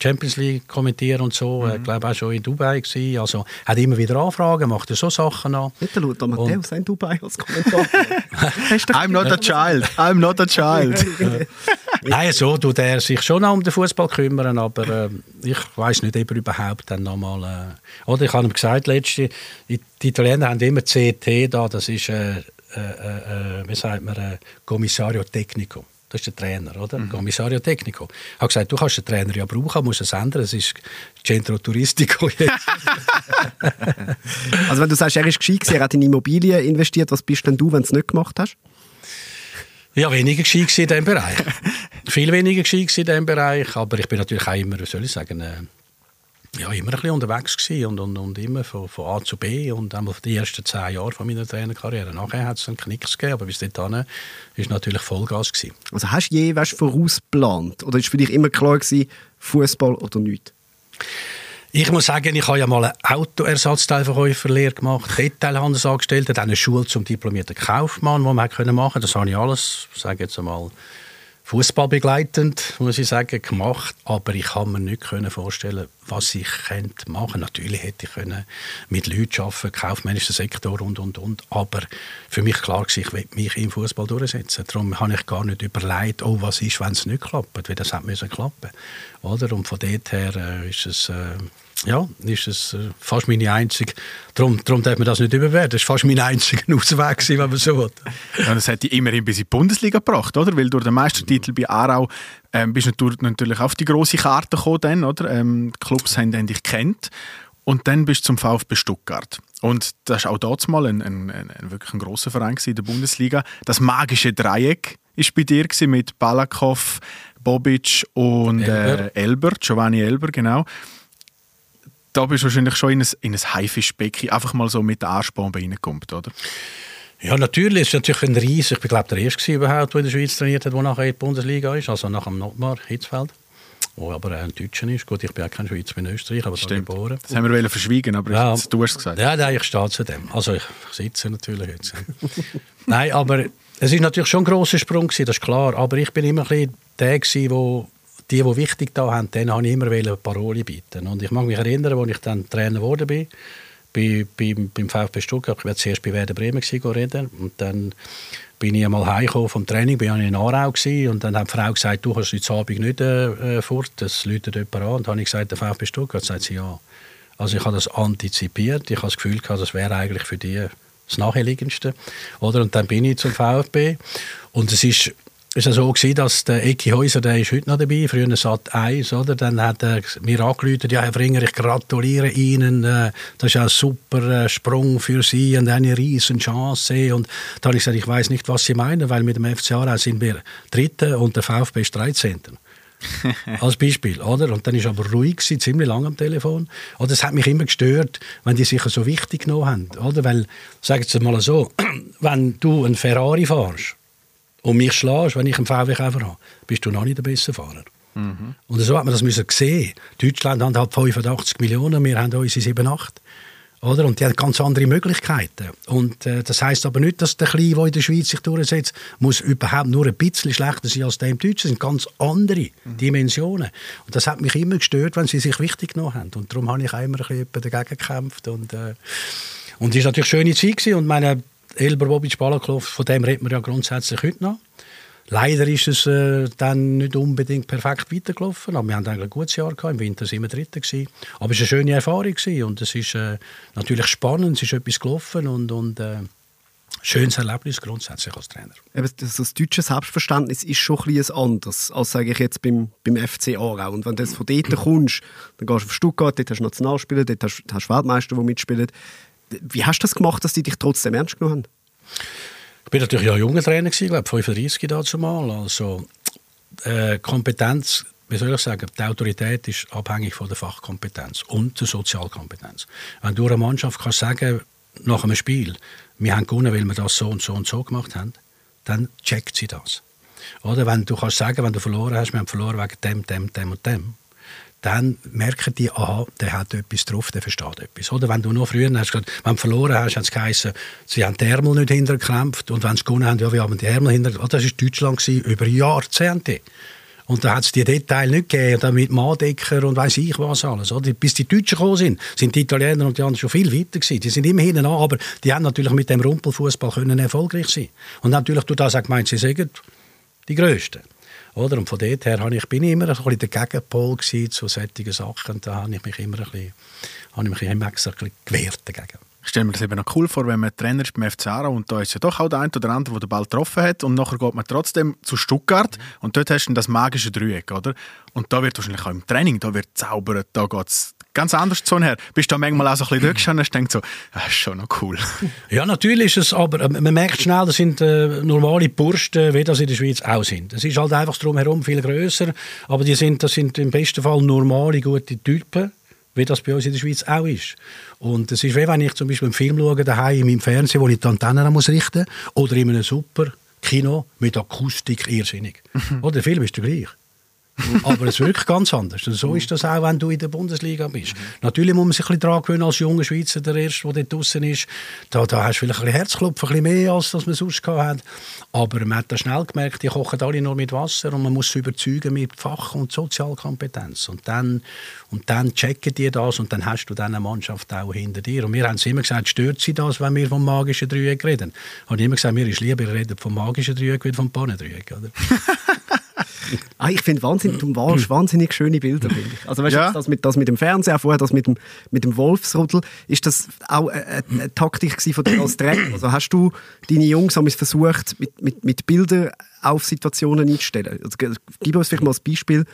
Champions League kommentieren und so. Mhm. Ich glaube auch schon in Dubai gewesen. Also hat immer wieder Anfragen, macht so Sachen an. Nicht der Lothar Matthäus in Dubai als Kommentator. I'm not a child. I'm not a child. Nein, so tut er sich schon auch um den Fußball kümmern, aber äh, ich weiß nicht, ob er überhaupt dann nochmal. Äh, oder ich habe ihm gesagt, letzte, die Italiener haben immer CT da, das ist, äh, äh, äh, wie sagt man, äh, Commissario Tecnico. Das ist der Trainer, oder? Mhm. Commissario Tecnico. Ich habe gesagt, du kannst den Trainer ja brauchen, musst es ändern. Es ist Centro Turistico jetzt. also wenn du sagst, er ist gescheit er hat in Immobilien investiert, was bist denn du, wenn du es nicht gemacht hast? Ja, weniger gescheit in diesem Bereich. Viel weniger gescheit in diesem Bereich, aber ich bin natürlich auch immer, soll ich sagen, äh, ja, immer ein bisschen unterwegs gewesen und, und, und immer von, von A zu B und einmal die ersten zehn Jahre von meiner Trainerkarriere. Nachher hat es einen Knicks gegeben, aber bis dahin war natürlich Vollgas. Gewesen. Also hast du je weißt, vorausgeplant oder ist für dich immer klar gewesen, Fußball oder nicht? Ich muss sagen, ich habe ja mal eine Autoersatzteilverkäuferlehre gemacht, Detailhandelsangestellter, dann eine Schule zum diplomierten Kaufmann, die man machen konnte. Das habe ich alles, sage jetzt einmal, fußballbegleitend, muss ich sagen, gemacht. Aber ich kann mir nicht vorstellen, was ich könnte machen. Natürlich hätte ich können mit Leuten arbeiten, kaufmännischer Sektor und und und. Aber für mich klar war, ich will mich im Fußball durchsetzen. Darum habe ich gar nicht überlegt, oh, was ist, wenn es nicht klappt, weil das hat müssen klappen. Oder? Und von dort her äh, ist es äh, ja, ist es äh, fast meine einzige, darum, darum darf man das nicht überwerten, das war fast mein einziger Ausweg, wenn man so will. Ja, das hat dich immerhin bis in die Bundesliga gebracht, oder? Weil durch den Meistertitel bei Aarau ähm, bist du natürlich auf die grosse Karte gekommen, dann, oder? Ähm, die Clubs haben dich kennt und dann bist du zum VfB Stuttgart. Und das war auch dort mal ein, ein, ein, wirklich ein grosser Verein in der Bundesliga. Das magische Dreieck war bei dir mit Balakov, Bobic und Elber. Äh, Elber, Giovanni Elber, genau da bist du wahrscheinlich schon in ein, in ein Haifischbecken einfach mal so mit der Arschbombe reingekommen, oder? Ja, natürlich. Es ist natürlich ein Ries. Ich bin, glaube der Erste überhaupt, der in der Schweiz trainiert hat, der nachher in die Bundesliga ist. Also nach dem Notmar Hitzfeld. Wo aber ein Deutscher ist. Gut, ich bin auch kein Schweizer, bin Österreich, aber Stimmt. da geboren. Das haben wir verschwiegen, aber ja, ich, du hast es gesagt. Ja, nein, ich stehe zu dem. Also ich sitze natürlich jetzt. nein, aber es ist natürlich schon ein grosser Sprung, das ist klar. Aber ich bin immer ein bisschen der, der die, die wichtig da haben, denen habe ich immer eine Parole bieten. Und ich mag mich erinnern, als ich dann Trainer geworden bin, bei, bei, beim VfB Stuttgart, ich war zuerst bei Werder Bremen reden und dann bin ich einmal heimgekommen vom Training, bin ich in Aarau gewesen, und dann hat die Frau gesagt, du kannst heute Abend nicht äh, fort, das läutet jemand an. Und dann habe ich gesagt, der VfB Stuttgart, sagt sie ja. Also ich habe das antizipiert, ich habe das Gefühl gehabt, das wäre eigentlich für die das Naheliegendste. Oder? Und dann bin ich zum VfB und es ist es war so, gewesen, dass der Eki Häuser, der ist heute noch dabei, früher Sat 1, oder? Dann hat er mir angerufen, ja, Herr Fringer, ich gratuliere Ihnen, äh, das ist ein super äh, Sprung für Sie und eine riesen Chance. Und da habe ich gesagt, ich weiß nicht, was Sie meinen, weil mit dem FC Aarau sind wir Dritte und der VfB ist 13. als Beispiel, oder? Und dann ist aber ruhig gewesen, ziemlich lange am Telefon. Oder es hat mich immer gestört, wenn die sich so wichtig genommen haben, oder? Weil, sagen Sie mal so, wenn du einen Ferrari fahrst und mich schlägst, wenn ich einen VW-Käfer habe, bist du noch nicht der beste Fahrer. Mhm. Und so hat man das müssen sehen. Deutschland hat halt 85 Millionen, wir haben unsere 7, 8. Oder? Und die haben ganz andere Möglichkeiten. Und äh, das heißt aber nicht, dass der Kleine, der in der Schweiz sich durchsetzt, muss überhaupt nur ein bisschen schlechter sein als der im Deutschen. Das sind ganz andere mhm. Dimensionen. Und das hat mich immer gestört, wenn sie sich wichtig genommen haben. Und darum habe ich auch immer ein bisschen dagegen gekämpft. Und, äh, und es war natürlich eine schöne Zeit. Gewesen. Und meine, Elber Bobic Balaklov, von dem redet man ja grundsätzlich heute noch. Leider ist es äh, dann nicht unbedingt perfekt weitergelaufen, aber wir hatten ein gutes Jahr gehabt. Im Winter waren wir Dritte gewesen. Aber es war eine schöne Erfahrung gewesen. und es ist äh, natürlich spannend, es ist etwas gelaufen und, und äh, schönes Erlebnis grundsätzlich als Trainer. Eben, das, das deutsche Selbstverständnis ist schon ein bisschen anders als sage ich jetzt beim, beim FC Aarau. Und wenn du von dort kommst, dann gehst du auf Stuttgart, dort hast du Nationalspieler, dort hast du Weltmeister, die mitspielen. Wie hast du das gemacht, dass die dich trotzdem ernst genommen haben? Ich war natürlich ja junger Trainer, ich glaube 35 dazu. Also äh, Kompetenz, wie soll ich sagen, die Autorität ist abhängig von der Fachkompetenz und der Sozialkompetenz. Wenn du einer Mannschaft kannst sagen, nach einem Spiel, wir haben gewonnen, weil wir das so und so und so gemacht haben, dann checkt sie das. Oder wenn du kannst sagen, wenn du verloren hast, wir haben verloren wegen dem, dem, dem und dem, dann merken die, aha, der hat etwas drauf, der versteht etwas. Oder wenn du noch früher hast, wenn du verloren hast, hat es geheißen, sie haben die Ärmel nicht hintergekämpft und wenn sie gewonnen haben, ja, wir haben die Ärmel hinter... Oh, das war Deutschland gewesen, über Jahrzehnte. Und da hat es die Details nicht gegeben, und mit Manndecker und weiß ich was alles. Oder? Bis die Deutschen gekommen sind, sind die Italiener und die anderen schon viel weiter gewesen. Die sind immer hinten an, aber die haben natürlich mit dem Rumpelfußball erfolgreich sein. Und natürlich durch das auch gemeint, sie sagen, die Größten. Oder? Und von dort her habe ich, bin ich immer ein bisschen der Gegenpol zu solchen Sachen. Da habe ich mich immer ein bisschen, habe ich mich immer ein bisschen gewehrt dagegen. Ich stelle mir das eben noch cool vor, wenn man Trainer ist beim FC Aarau und da ist ja doch auch der eine oder andere, der den Ball getroffen hat und nachher geht man trotzdem zu Stuttgart mhm. und dort hast du das magische Dreieck, oder? Und da wird wahrscheinlich auch im Training, da wird zaubert, da geht es ganz anders zu her. Bist du da manchmal auch so ein bisschen durchgeschaut und denkst so, das ist schon noch cool. Ja, natürlich ist es, aber äh, man merkt schnell, das sind äh, normale Bursten, wie das in der Schweiz auch sind. Es ist halt einfach drumherum viel grösser, aber die sind, das sind im besten Fall normale, gute Typen wie das bei uns in der Schweiz auch ist. Und es ist wie wenn ich zum Beispiel einen Film schaue, daheim in meinem Fernsehen, wo ich die Antennen muss richten muss, oder in einem super Kino mit Akustik irrsinnig. oder der Film ist der gleich. Aber es wirkt ganz anders. Und so ist das auch, wenn du in der Bundesliga bist. Natürlich muss man sich ein bisschen daran gewöhnen, als junger Schweizer, der Erste, der dort draußen ist. Da, da hast du vielleicht ein bisschen Herzklopfen, ein bisschen mehr, als das man sonst hat. Aber man hat da schnell gemerkt, die kochen alle nur mit Wasser und man muss sie überzeugen mit Fach- und Sozialkompetenz. Und dann, und dann checken die das und dann hast du diese Mannschaft auch hinter dir. Und wir haben immer gesagt, stört sie das, wenn wir vom magischen Dreieck reden? Ich immer gesagt, mir ist lieber, reden vom magischen Dreieck als vom Pannendreieck. ah, ich finde wahnsinnig, du malst wahnsinnig schöne Bilder, finde ich. Also weißt ja. das, mit, das mit dem Fernseher, vorher das mit dem, mit dem Wolfsrudel, ist das auch eine, eine Taktik von dir als Trainer? Also hast du deine Jungs versucht, mit, mit, mit Bildern auf Situationen einzustellen? Also, gib uns vielleicht mal ein Beispiel,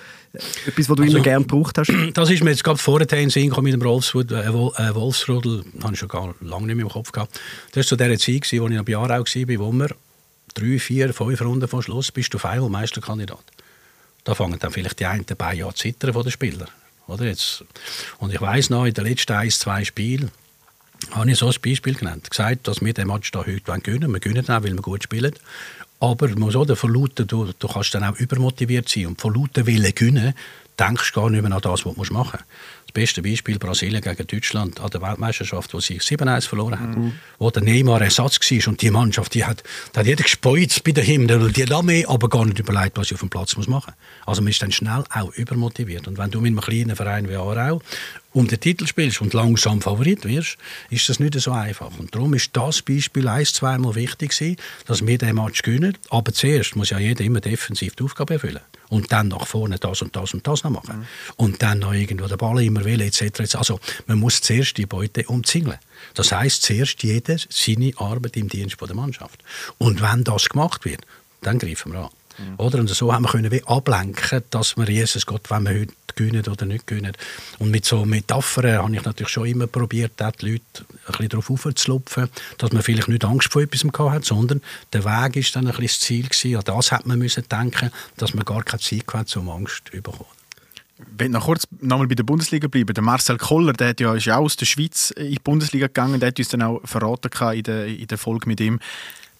etwas, was du also, immer gerne gebraucht hast. Das ist mir jetzt gerade vorher in Sinn mit dem Wolfsrudel, äh, äh, Wolfsrudel, habe ich schon gar lange nicht mehr im Kopf gehabt. Das war so der Zeit, wo ich noch bei Jahren auch war, wo wir drei, vier, fünf Runden vor Schluss bist du Final Meisterkandidat. Da fangen dann vielleicht die einen dabei an zu zittern von den Spielern. Oder jetzt. Und ich weiß noch, in den letzten ein, zwei Spielen habe ich so ein Beispiel genannt. Gesagt, dass wir den Match da heute gewinnen wollen. Wir gewinnen auch, weil wir gut spielen. Aber man muss auch von Lauten, du, du kannst dann auch übermotiviert sein. Und von Lauten Willen gewinnen, denkst gar nicht mehr an das, was du machen musst. Das beste Beispiel Brasilien gegen Deutschland an der Weltmeisterschaft, wo sie 7-1 verloren haben. Mhm. Wo der Neymar Ersatz war und die Mannschaft, die hat, die hat jeder gespeuzt bei der Himmel, die hat mehr, aber gar nicht überlegt, was sie auf dem Platz muss machen muss. Also man ist dann schnell auch übermotiviert. Und wenn du mit einem kleinen Verein wie Aarau um den Titel spielst und langsam Favorit wirst, ist das nicht so einfach. Und darum ist das Beispiel ein, zweimal wichtig gewesen, dass wir den Match gewinnen. Aber zuerst muss ja jeder immer defensiv die Aufgabe erfüllen. Und dann nach vorne das und das und das noch machen. Mhm. Und dann noch irgendwo den Ball immer wählen, etc. Also man muss zuerst die Beute umzingeln. Das heißt zuerst jeder seine Arbeit im Dienst der Mannschaft. Und wenn das gemacht wird, dann greifen wir an. Mhm. Oder? Und so haben wir können wie ablenken, dass wir Jesus Gott, wenn wir heute gewinnen oder nicht gewinnen. Und mit so Metaphern habe ich natürlich schon immer probiert, die Leute ein bisschen darauf aufzulupfen, dass man vielleicht nicht Angst vor etwas hat, sondern der Weg ist dann ein bisschen das Ziel gewesen. An das hat man müssen denken, dass man gar keine Zeit hat, um Angst zu bekommen. Wenn noch kurz nochmal bei der Bundesliga bleiben. Der Marcel Koller, der hat ja, ist ja auch aus der Schweiz in die Bundesliga gegangen, der hat uns dann auch verraten in der, in der Folge mit ihm,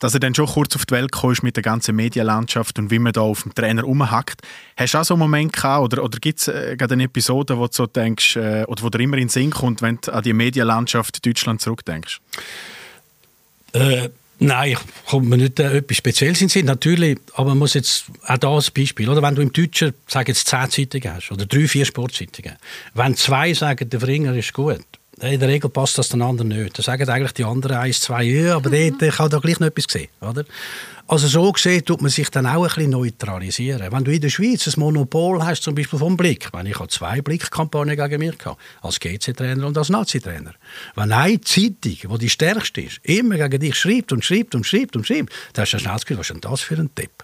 dass er dann schon kurz auf die Welt kam mit der ganzen Medienlandschaft und wie man da auf den Trainer rumhackt. Hast du auch so einen Moment gehabt oder, oder gibt es äh, eine Episode, wo du so denkst, äh, oder wo dir immer in den Sinn kommt, wenn du an die Medienlandschaft Deutschland zurückdenkst? Äh, nein, ich komme mir nicht äh, etwas Spezielles in den Sinn. Natürlich, aber man muss jetzt auch da als Beispiel, oder? Wenn du im Deutschen, sag jetzt zehn Zeitungen hast oder drei, vier Sportzeitungen, wenn zwei sagen, der Verringer ist gut, in der Regel passt das den anderen nicht. Da sagen eigentlich die anderen eins, zwei, ja, aber mhm. der, kann da gleich noch etwas sehen. Oder? Also so gesehen tut man sich dann auch ein bisschen neutralisieren. Wenn du in der Schweiz ein Monopol hast, zum Beispiel vom Blick, wenn ich habe zwei Blickkampagnen gegen mich hatte, als GC-Trainer und als Nazi-Trainer. Wenn eine Zeitung, die die stärkste ist, immer gegen dich schreibt und schreibt und schreibt und schreibt, dann hast du schnell das Gefühl, was ist denn das für ein Tipp?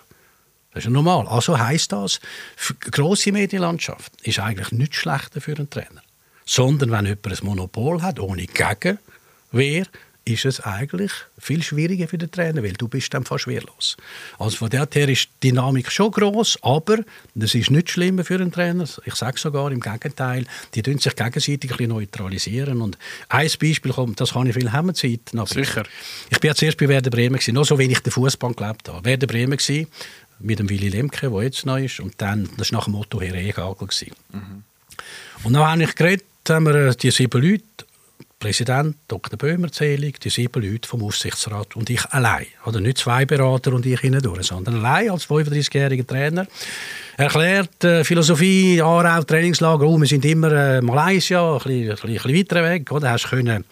Das ist ja normal. Also heisst das, grosse Medienlandschaft ist eigentlich nichts schlechter für einen Trainer sondern wenn jemand ein Monopol hat, ohne Gegenwehr, ist es eigentlich viel schwieriger für den Trainer, weil du bist dann fast wehrlos. Also von der her ist die Dynamik schon groß, aber das ist nicht schlimmer für einen Trainer. Ich sage sogar im Gegenteil, die tun sich gegenseitig ein bisschen neutralisieren. Und ein Beispiel kommt, das kann ich viel haben Zeit. Sicher. Ich bin ja zuerst bei Werder Bremen gewesen, nur so wie ich den Fußball gelebt habe. Werder Bremen gewesen, mit dem Willy Lemke, der jetzt neu ist, und dann das war nach dem Motto Herr Egagel. Mhm. Und dann habe ich geredet, haben wir äh, die sieben Leute Präsident Dr. Böhmer zählig, die sieben Leute vom Aufsichtsrat und ich allein. Oder nicht zwei Berater und ich hindurch, sondern allein als 35-jähriger Trainer. Erklärt äh, Philosophie, Aarau, Trainingslager, oh, wir sind immer äh, Malaysia, ein bisschen, ein bisschen weiter weg. Oder? Hast können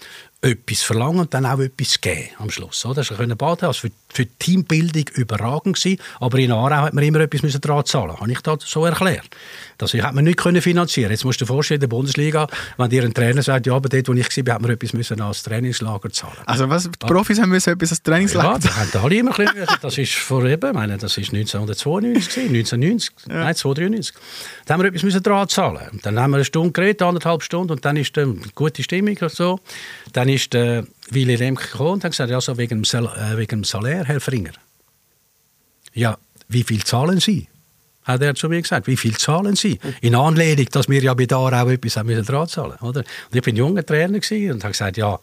etwas verlangen und dann auch etwas geben am Schluss. Oder? Also können baden, also für, für die Teambildung überragend gewesen, aber in Aarau hat man immer etwas müssen dran zahlen. Habe ich das so erklärt. Das hat man nicht können finanzieren. Jetzt musst du dir vorstellen, in der Bundesliga, wenn dir ein Trainer sagt, ja, aber dort, wo ich war, hat man etwas müssen als Trainingslager zahlen. Also was, die Profis haben müssen etwas als Trainingslager Ja, das haben alle immer ein bisschen, das ist vor eben, meine, das ist 1992 gewesen, 1990, ja. nein, 1993. Da haben wir etwas müssen dran zahlen. Und dann haben wir eine Stunde geredet, anderthalb Stunden, und dann ist eine gute Stimmung und so. Dann ist der Willy Remke gekommen und hat gesagt, ja, so wegen dem, Sal äh, wegen dem Salär, Herr Fringer. Ja, wie viel zahlen Sie? Hat er zu mir gesagt. Wie viel zahlen Sie? In Anlehnung, dass wir ja bei da auch etwas haben müssen dran zahlen. Oder? Und ich bin junger Trainer und habe gesagt, ja,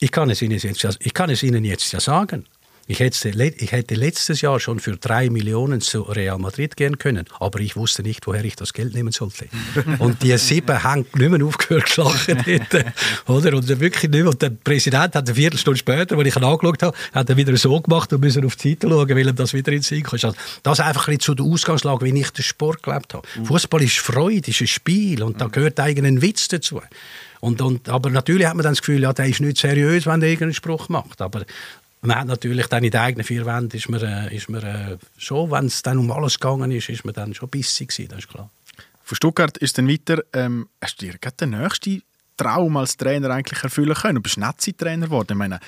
ich kann es Ihnen jetzt, ich kann es Ihnen jetzt ja sagen. Ich hätte, ich hätte letztes Jahr schon für drei Millionen zu Real Madrid gehen können, aber ich wusste nicht, woher ich das Geld nehmen sollte. Und die sieben haben nicht mehr aufgehört zu lachen dort, oder? Und wirklich nicht mehr. Und der Präsident hat eine Viertelstunde später, als ich ihn angeschaut habe, hat er wieder so gemacht und müssen auf die Seite schauen, weil ihm das wieder ins Sinn kam. Also das ist einfach ein zu der Ausgangslage, wie ich den Sport gelebt habe. Mhm. Fußball ist Freude, ist ein Spiel und da gehört eigenen Witz dazu. Und, und, aber natürlich hat man dann das Gefühl, ja, der ist nicht seriös, wenn er irgendeinen Spruch macht. Aber man hat natürlich dann in den eigenen vier Wänden ist man, äh, ist man äh, schon, wenn es dann um alles gegangen ist, ist man dann schon bissig gewesen, das ist klar. Von Stuttgart ist dann weiter, ähm, hast du dir den nächsten Traum als Trainer eigentlich erfüllen können? Du bist Nazi-Trainer geworden. Ich meine,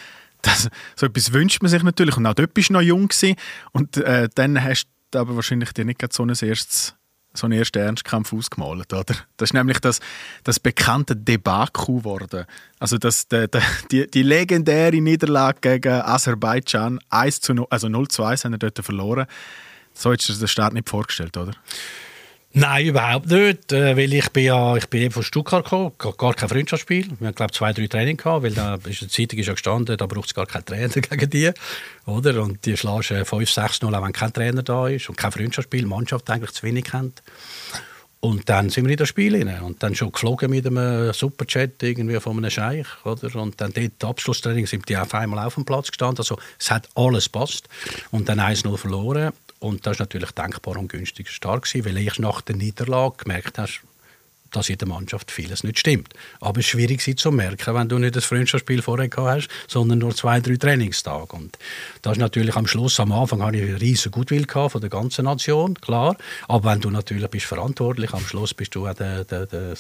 das, so etwas wünscht man sich natürlich. Und auch dort bist du noch jung gewesen. Und äh, dann hast du aber wahrscheinlich dir nicht so ein erstes so einen ersten Ernstkampf ausgemalt, oder? Das ist nämlich das, das bekannte Debakel geworden. Also das, die, die, die legendäre Niederlage gegen Aserbaidschan, 1 zu 0, also 0 zu 1 haben wir dort verloren. So hättest du dir den Start nicht vorgestellt, oder? Nein, überhaupt nicht, äh, weil ich bin ja ich bin eben von Stuttgart gekommen, gar kein Freundschaftsspiel. Wir haben glaube zwei, drei Training gehabt, weil da ist die Zeitung ist ja gestanden, da braucht es gar keinen Trainer gegen die, oder? Und die schlagen 5-6-0, auch wenn kein Trainer da ist und kein Freundschaftsspiel, Mannschaft eigentlich zu wenig kennt. Und dann sind wir in das Spiel rein. Und dann schon geflogen mit einem Superchat irgendwie von einem Scheich. Oder? Und dann dort Abschlusstraining sind die auf einmal auf dem Platz gestanden. Also es hat alles passt. Und dann 1-0 verloren. Und das ist natürlich denkbar und günstig stark weil erst nach der Niederlage gemerkt hast, dass in der Mannschaft vieles nicht stimmt. Aber es ist schwierig zu merken, wenn du nicht das Freundschaftsspiel vorher gehabt hast, sondern nur zwei, drei Trainingstage. Und das ist natürlich am Schluss, am Anfang hatte ich einen riesen Gutwill von der ganzen Nation, klar. Aber wenn du natürlich bist verantwortlich, am Schluss bist du auch der, der, der,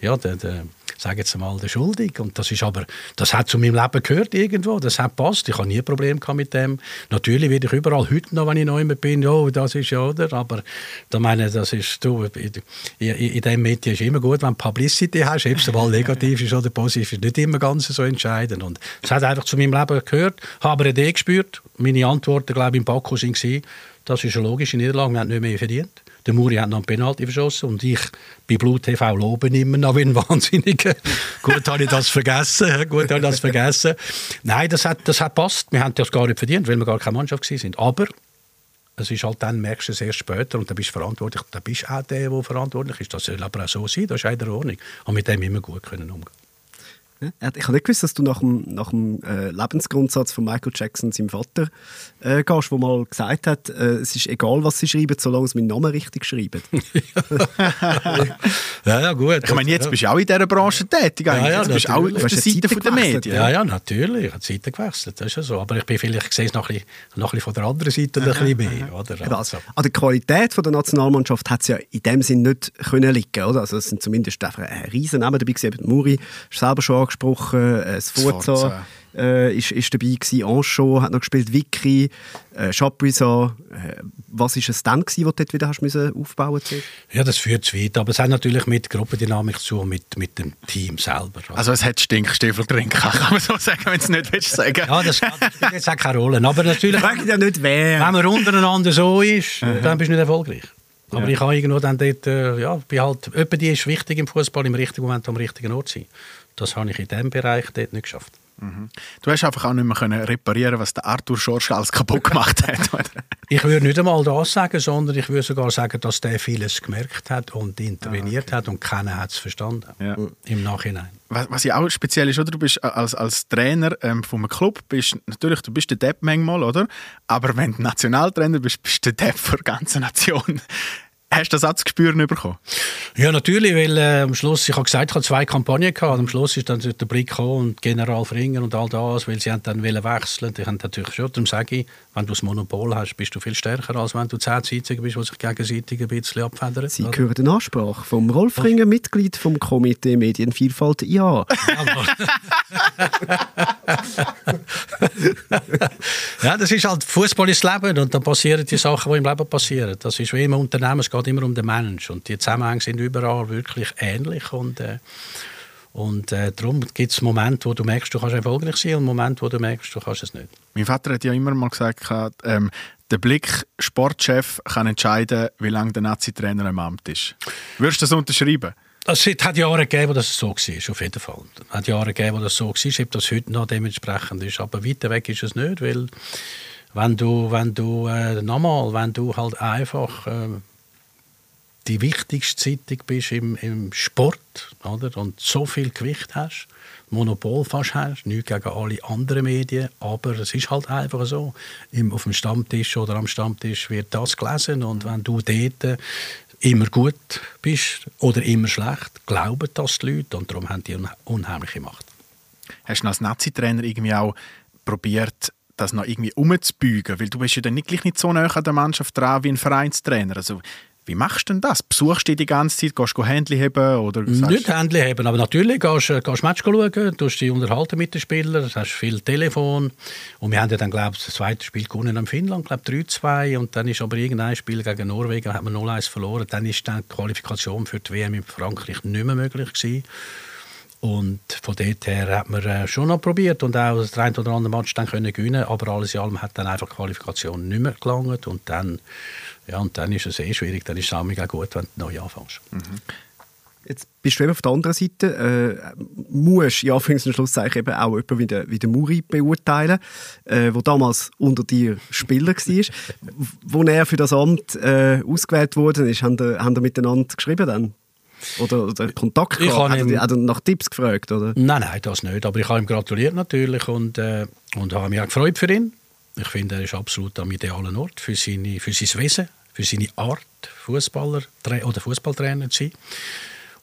ja, der, der sage jetzt mal, der Schuldig. Und das ist aber, das hat zu meinem Leben gehört irgendwo, das hat passt. Ich habe nie ein Problem mit dem. Natürlich werde ich überall heute noch, wenn ich neu bin, ja, das ist ja, oder? Aber da meine, das ist, du, in, in diesem Medium ist immer gut, wenn du Publicity hast, ob es mal negativ ist oder positiv, ist nicht immer ganz so entscheidend. Und das hat einfach zu meinem Leben gehört, habe eine Idee gespürt. Meine Antworten, glaube ich, im Baku waren, das ist eine logische Niederlage, wir haben nicht mehr verdient. Der Muri hat noch einen Penalty verschossen und ich bei Blut TV loben immer noch wie ein Wahnsinniger. Gut, habe ich das vergessen. Gut, habe ich das vergessen. Nein, das hat, das hat passt. Wir haben das gar nicht verdient, weil wir gar keine Mannschaft sind. Aber es ist halt dann, merkst du es erst später und dann bist du verantwortlich. Dann bist du auch der, der verantwortlich ist. Das soll aber auch so sein, das ist auch in der Ordnung. Und mit dem immer gut können umgehen. Ich habe nicht gewusst, dass du nach dem, nach dem äh, Lebensgrundsatz von Michael Jackson, seinem Vater, äh, gehst, der mal gesagt hat, äh, es ist egal, was sie schreiben, solange sie meinen Namen richtig schreiben. ja, ja, gut. Ich meine, jetzt bist du auch in dieser Branche tätig. Ja, ja, jetzt bist du auch auf der Seite der Medien. Ja, ja, natürlich. Ich habe die Seite gewechselt, das ist ja so. Aber ich bin vielleicht, ich sehe es noch ein bisschen, noch ein bisschen von der anderen Seite ein bisschen mehr. Oder? Also. An der Qualität der Nationalmannschaft hat es ja in dem Sinn nicht können liegen oder? Also es sind zumindest einfach ein riesen Namen dabei gewesen. Muri ist selber schon angesprochen, äh, Sforza äh, ist, ist dabei gewesen, Ancho hat noch gespielt, Vicky, äh, Chapuisat. Äh, was war es dann gewesen, was du dort wieder hast müssen aufbauen musst? Ja, das führt zu weit, aber es hat natürlich mit Gruppendynamik zu mit, mit dem Team selber. Also es hat Stinkstiefel drin, kann man so sagen, wenn du es nicht willst sagen. ja, das, das spielt jetzt auch keine Rolle. Aber natürlich, wenn, ja nicht wer. wenn man untereinander so ist, mhm. dann bist du nicht erfolgreich. Aber ja. ich habe irgendwo dann dort, äh, ja, bin halt, die ist wichtig im Fußball, im richtigen Moment am richtigen Ort sein. Das habe ich in diesem Bereich dort nicht geschafft. Du hast einfach auch nicht mehr können reparieren, was der Arthur Schorsch alles kaputt gemacht hat. oder? Ich würde nicht einmal das sagen, sondern ich würde sogar sagen, dass der vieles gemerkt hat und interveniert hat und keiner hat es verstanden. Ja. Im Nachhinein. Was, was ja auch speziell ist, oder? Du bist als, als Trainer ähm, einem Club, bist, natürlich, du bist der Depp manchmal, oder? Aber wenn du Nationaltrainer bist, bist du der Depp für die ganze Nation. Hast du das auch zu spüren bekommen? Ja, natürlich, weil äh, am Schluss, ich habe gesagt, ich habe zwei Kampagnen gehabt. Und am Schluss ist dann der Blick gekommen und General Fringer und all das, weil sie haben dann wollen wechseln. Die haben natürlich schon, darum sage ich, wenn du das Monopol hast, bist du viel stärker, als wenn du zehn Seitigen bist, die sich gegenseitig ein bisschen abfedern. Sie oder? hören eine Ansprache vom Rolf Ringer, Mitglied vom Komitee Medienvielfalt Ja. ja, das ist halt Fußball ist das Leben und dann passieren die Sachen, die im Leben passieren. Das ist wie im Unternehmen, es geht immer um den Mensch und die Zusammenhänge sind überall wirklich ähnlich und äh, und äh, darum gibt es Momente, wo du merkst, du kannst erfolgreich sein und Momente, wo du merkst, du kannst es nicht. Mein Vater hat ja immer mal gesagt, ähm, der Blick Sportchef kann entscheiden, wie lange der Nazi-Trainer im Amt ist. Würdest du das unterschreiben? Es hat Jahre gegeben, wo das so war, auf jeden Fall. Es hat Jahre gegeben, wo das so war, ob das heute noch dementsprechend ist. Aber weiter weg ist es nicht, weil wenn du, wenn du äh, nochmal, wenn du halt einfach äh, die wichtigste Zeitung bist im, im Sport oder? und so viel Gewicht hast, Monopol fast hast, nicht gegen alle anderen Medien, aber es ist halt einfach so. Im, auf dem Stammtisch oder am Stammtisch wird das gelesen und wenn du dort immer gut bist oder immer schlecht, glauben das die Leute und darum haben die unheimliche Macht. Hast du als Nazi-Trainer irgendwie auch probiert, das noch irgendwie umzubügen? Weil du bist ja dann nicht gleich nicht so nah an der Mannschaft dran wie ein Vereinstrainer. Also wie machst du denn das? Besuchst du die ganze Zeit? Gehst du Händchen heben? Oder nicht Händchen heben, aber natürlich gehst du Match schauen, tust dich unterhalten mit den Spielern, hast viel Telefon. Und wir haben ja dann, glaube ich, das zweite Spiel gewonnen am Finnland, glaube 3-2. Und dann ist aber irgendein Spiel gegen Norwegen, hat man 0-1 verloren. Dann ist dann die Qualifikation für die WM in Frankreich nicht mehr möglich gewesen. Und von dort her hat man äh, schon noch probiert und auch das ein oder andere Match dann können aber alles in allem hat dann einfach die Qualifikation nicht mehr gelangt und dann ja, und dann ist es eh schwierig, dann ist es auch mega gut, wenn du neu anfängst. Mhm. Jetzt bist du eben auf der anderen Seite, äh, musst ja Anführungs- und Schlusszeichen eben auch jemanden wie der, wie der Muri beurteilen, äh, der damals unter dir Spieler war. Wo er für das Amt äh, ausgewählt wurde, ist, haben ihr miteinander geschrieben dann? Oder, oder Kontakt gehabt? Hat ihm, er, hat er nach Tipps gefragt? Oder? Nein, nein, das nicht. Aber ich habe ihm gratuliert natürlich und, äh, und habe mich auch gefreut für ihn. Ich finde, er ist absolut am idealen Ort für, seine, für sein Wesen, für seine Art, Fußballer oder Fußballtrainer zu sein.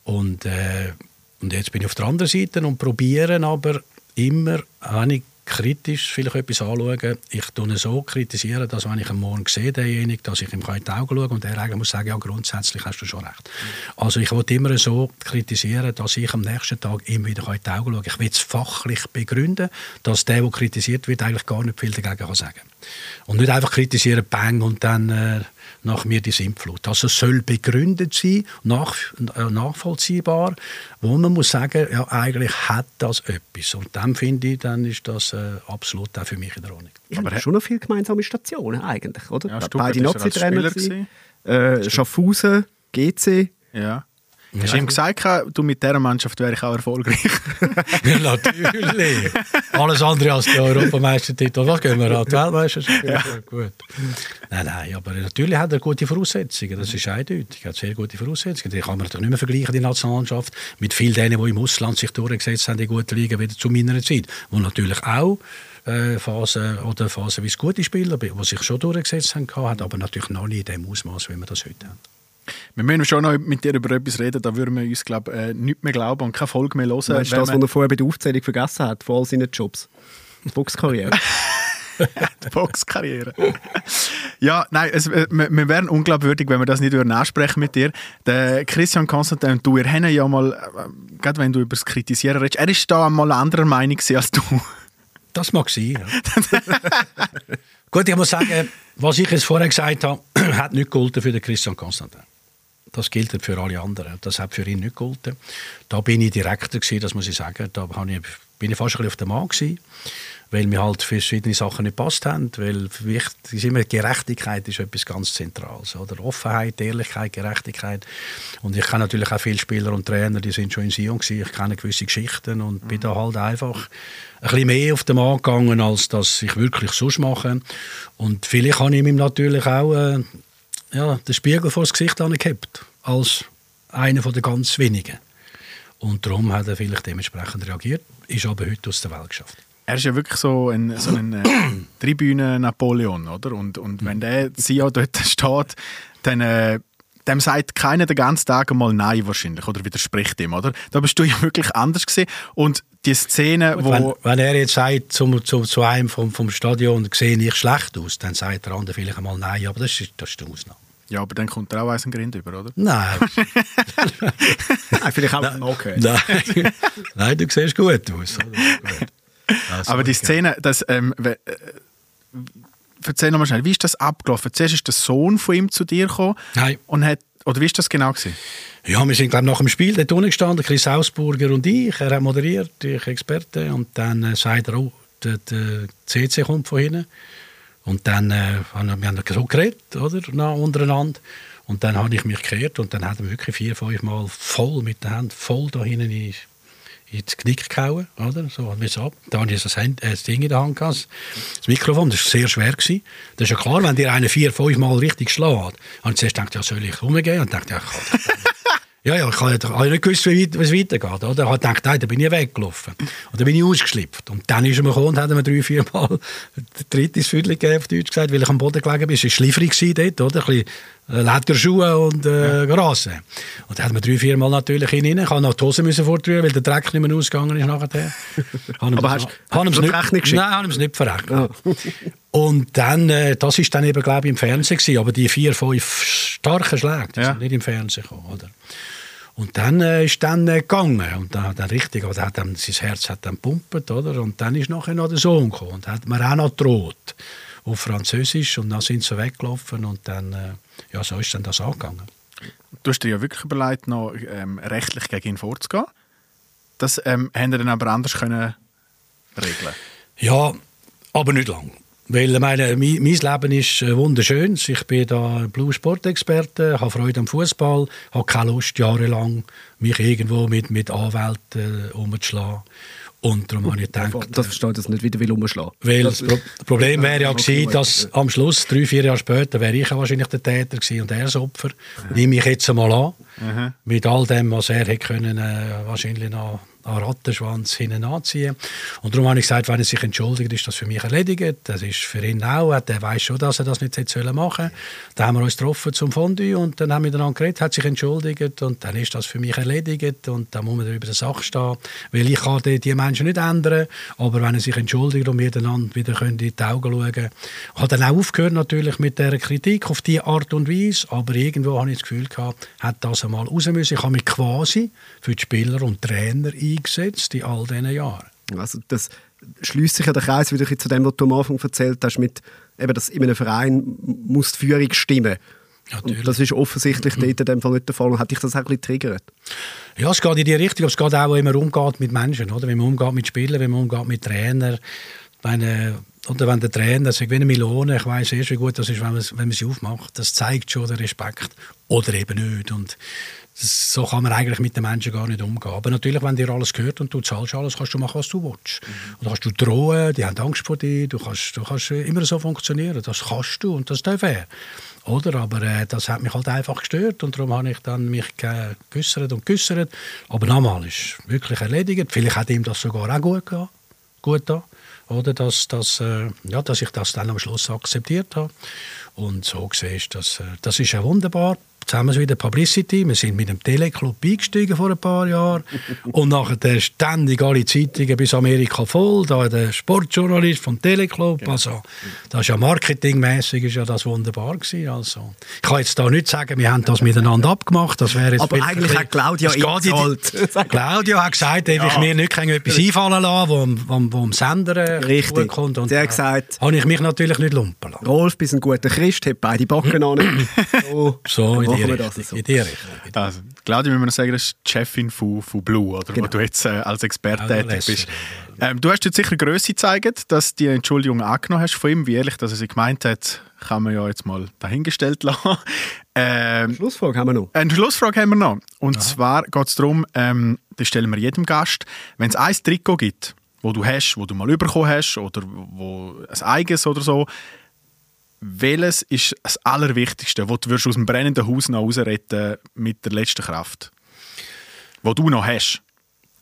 Und, äh, und jetzt bin ich auf der anderen Seite und probiere aber immer, wenn ich kritisch vielleicht etwas anschauen, ich tue so kritisieren, dass wenn ich am Morgen sehe, derjenige, dass ich ihm in die Augen schaue und er eigentlich muss sagen, ja, grundsätzlich hast du schon recht. Also ich will immer so kritisieren, dass ich am nächsten Tag ihm wieder in die Augen schaue. Ich will es fachlich begründen, dass der, der kritisiert wird, eigentlich gar nicht viel dagegen kann sagen Und nicht einfach kritisieren, bang, und dann... Äh, nach mir die Sintflut. Also es soll begründet sein, nach, äh, nachvollziehbar, wo man muss sagen, ja, eigentlich hat das etwas. Und dann finde ich, dann ist das äh, absolut auch für mich in der Ordnung. Ich habe schon noch viele gemeinsame Stationen eigentlich, oder? Ja, Beide Nazi-Trainer. Äh, Schaffhausen, GC. Ja. Ja. Hast du ihm gesagt, du mit dieser Mannschaft wäre ich auch erfolgreich? ja, natürlich. Alles andere als der Europameistertitel. Was gehen wir an? Die Weltmeisterschaft? Ja. Gut. Nein, nein, aber natürlich hat er gute Voraussetzungen. Das ist eindeutig. Er hat sehr gute Voraussetzungen. Die kann man doch nicht mehr vergleichen, die Nationalmannschaft, mit vielen denen, die im Ausland sich durchgesetzt haben, die guten Ligen, wieder zu meiner Zeit. Wo natürlich auch äh, Phasen oder Phasen wie es gute Spieler, die sich schon durchgesetzt haben, aber natürlich noch nicht in dem Ausmaß, wie wir das heute haben. Wir müssen schon noch mit dir über etwas reden, da würden wir uns glaub, äh, nicht mehr glauben und keine Folge mehr hören. Weißt du das, was er vorher bei der Aufzählung vergessen hat, von all seinen Jobs? Die Boxkarriere. die Boxkarriere. ja, nein, es, wir, wir wären unglaubwürdig, wenn wir das nicht ansprechen mit dir. Der Christian Konstantin und du, ihr habt ja mal, äh, gerade wenn du über das Kritisieren redest, er ist da mal anderer Meinung als du. Das mag sein, ja. Gut, ich muss sagen, was ich jetzt vorher gesagt habe, hat nicht geholfen für den Christian Konstantin. Das gilt für alle anderen. Das hat für ihn nicht gegolten. Da bin ich Direktor gewesen, das muss ich sagen. Da ich, bin ich fast ein bisschen auf dem Mann gewesen, weil mir halt verschiedene Sachen nicht passt haben. Weil mich ist immer Gerechtigkeit ist etwas ganz Zentrales. Oder? Offenheit, Ehrlichkeit, Gerechtigkeit. Und ich kenne natürlich auch viele Spieler und Trainer, die sind schon in Sion gewesen. Ich kenne gewisse Geschichten und bin da halt einfach ein bisschen mehr auf den Mann gegangen, als das ich wirklich sonst mache. Und vielleicht habe ich ihm natürlich auch äh, ja, den Spiegel vor das Gesicht angehabt, als einer der ganz wenigen. Und darum hat er vielleicht dementsprechend reagiert, ist aber heute aus der Welt geschafft. Er ist ja wirklich so ein, so ein äh, Tribünen-Napoleon, oder? Und, und wenn der CEO dort steht, dann äh, dem sagt keiner den ganzen Tag mal Nein wahrscheinlich oder widerspricht ihm, oder? Da bist du ja wirklich anders gesehen und die Szene, wo... Wenn, wenn er jetzt sagt, zum, zu, zu einem vom, vom Stadion sehe ich schlecht aus, dann sagt der andere vielleicht einmal Nein, aber das ist, das ist die Ausnahme. Ja, aber dann kommt er auch ein Grind über, oder? Nein. Nein, vielleicht auch okay. Nein. Nein, du siehst gut aus. Also, Aber die Szene, das, ähm, äh, erzähl nochmal schnell, wie ist das abgelaufen? Zuerst ist der Sohn von ihm zu dir gekommen Nein. und hat, oder wie ist das genau gewesen? Ja, wir sind glaub, nach dem Spiel dort unten gestanden, Chris Hausburger und ich. Er hat moderiert, ich Experte. Und dann äh, sagt er, oh, der, der CC kommt von hinten. Und dann äh, haben wir haben so geredet, oder, na, untereinander. Und dann habe ich mich gekehrt und dann hat er wirklich vier, fünf Mal voll mit der Hand, voll da hinten in, ins Knick gehauen, oder? So, hat mir's ab. Da habe ich das, Hand, äh, das Ding in der Hand gehabt, das Mikrofon, das war sehr schwer. Gewesen. Das ist ja klar, wenn dir einer vier, fünf Mal richtig schlägt. habe ich zuerst gedacht, ja, soll ich rumgehen? Und dachte, ja, ich kann ja, ja, ich habe nicht gewusst, wie es weitergeht. Oder? Ich habe gedacht, nein, da bin ich weggelaufen. Und dann bin ich ausgeschlüpft. Und dann ist er mir gekommen und hat mir drei, vier Mal den dritten Viertel gegeben, auf Deutsch gesagt, weil ich am Boden gelegen bin. Es war schliffrig dort, oder? Ein bisschen äh, Lederschuhe und äh, Grasen. Und dann hat mir drei, vier Mal natürlich hinein. Ich habe noch die Hose müssen fortrühren, weil der Dreck nicht mehr ausgegangen ist nachher. Aber hast- du Rechnung geschickt? Nein, habe ihm es nicht verrechnet. Und dann, äh, das ist dann eben, glaube ich, im Fernsehen gewesen, aber die vier, fünf starken Schläge, die Ja. sind nicht im Fernsehen gekommen, oder? Und dann äh, ist dann äh, gegangen und dann hat er richtig, also hat dann, sein Herz hat dann gepumpt, oder? Und dann ist nachher noch der Sohn gekommen und hat mir auch noch gedroht auf Französisch und dann sind sie weggelaufen und dann, äh, ja, so ist dann das angegangen. Du hast dir ja wirklich überlegt, noch ähm, rechtlich gegen ihn vorzugehen. Das ähm, haben wir dann aber anders können regeln. Ja, aber nicht lang. Weil meine, mein, mein Leben ist äh, wunderschön. Ich bin da Blue Sportexperte, habe Freude am Fußball, habe keine Lust, jahrelang mich irgendwo mit, mit Anwälten äh, umzuschlagen. Und darum habe ich gedacht, Das verstehe ich, dass nicht wieder will umschlagen. weil das Pro Problem wäre ja gewesen, dass am Schluss, drei, vier Jahre später, wäre ich ja wahrscheinlich der Täter gewesen und er das Opfer. Nehme ich jetzt einmal an. Mit all dem, was er hätte können, äh, wahrscheinlich noch Rattenschwanz hinten anziehen. Und darum habe ich gesagt, wenn er sich entschuldigt, ist das für mich erledigt. Das ist für ihn auch. Der weiß schon, dass er das nicht machen. Dann haben wir uns getroffen zum Fondue und dann haben wir miteinander geredet, hat sich entschuldigt und dann ist das für mich erledigt und dann muss man über die Sache stehen. Weil ich kann die, Menschen nicht ändern, aber wenn er sich entschuldigt und miteinander wieder können in die Augen schauen können. Ich habe dann auch aufgehört natürlich mit der Kritik auf diese Art und Weise, aber irgendwo habe ich das Gefühl gehabt, hat das einmal raus müssen. Ich habe mich quasi für die Spieler und Trainer eingesetzt in all diesen Jahren. Also das schließt sich ja der Kreis wieder zu dem, was du am Anfang erzählt hast, mit eben, dass in einem Verein muss die Führung stimmen. Natürlich. Und das ist offensichtlich dort in dem Fall nicht der Fall. Und hat dich das auch ein bisschen triggert? Ja, es geht in die Richtung, aber es geht auch, wie man umgeht mit Menschen, oder? Wie man umgeht mit Spielern, wie man umgeht mit Trainern. Meine, oder wenn der Trainer sagt, wie eine Melone, ich weiß erst, wie gut das ist, wenn man, wenn man sie aufmacht. Das zeigt schon den Respekt. Oder eben nicht. Und das, so kann man eigentlich mit den Menschen gar nicht umgehen. Aber natürlich, wenn dir alles gehört und du zahlst alles, kannst du machen, was du willst. Und dann kannst du drohen, die haben Angst vor dir, du kannst, du kannst immer so funktionieren. Das kannst du und das darf er. Oder? Aber äh, das hat mich halt einfach gestört und darum habe ich dann mich geäussert und geäussert. Aber nochmal, ist wirklich erledigt. Vielleicht hat ihm das sogar auch gut gehabt. Gut. Oder? Dass, dass, äh, ja, dass ich das dann am Schluss akzeptiert habe. Und so gesehen das, äh, das ist ja wunderbar. Zusammen wieder Publicity. Wir sind mit dem Teleclub eingestiegen vor ein paar Jahren. Und nachher ständig alle Zeitungen bis Amerika voll. Da der Sportjournalist vom Teleclub. Also, das ist ja marketingmäßig ist ja das wunderbar gewesen. Also, ich kann jetzt da nicht sagen, wir haben das miteinander abgemacht. Das wäre jetzt Aber eigentlich hat Claudia eingezahlt. Claudia hat gesagt, ob ich mir nicht etwas einfallen lassen wo, wo, wo am Sender äh, Richtig. kommt. Und Sie hat da gesagt- habe ich mich natürlich nicht lumpen lassen. Rolf, bist ein guter Christ, hat beide Backen an. So, So in machen wir das so. In die Richtung. Also, Claudia, müssen wir noch sagen, das ist die Chefin von, von Blue, oder, wo Genau. du jetzt äh, als Experte Auch tätig bist. Ähm, du hast jetzt sicher Größe gezeigt, dass die Entschuldigung angenommen hast von ihm. Wie ehrlich, dass er sie gemeint hat, kann man ja jetzt mal dahingestellt lassen. ähm, Schlussfrage haben wir noch. eine Schlussfrage haben wir noch. Und zwar geht es darum, ähm, das stellen wir jedem Gast, wenn es ein Trikot gibt, wo du hast, wo du mal bekommen hast oder wo ein eigenes oder so, welches ist das Allerwichtigste, wo du aus dem brennenden Haus noch rausretten mit der letzten Kraft? Wo du noch hast?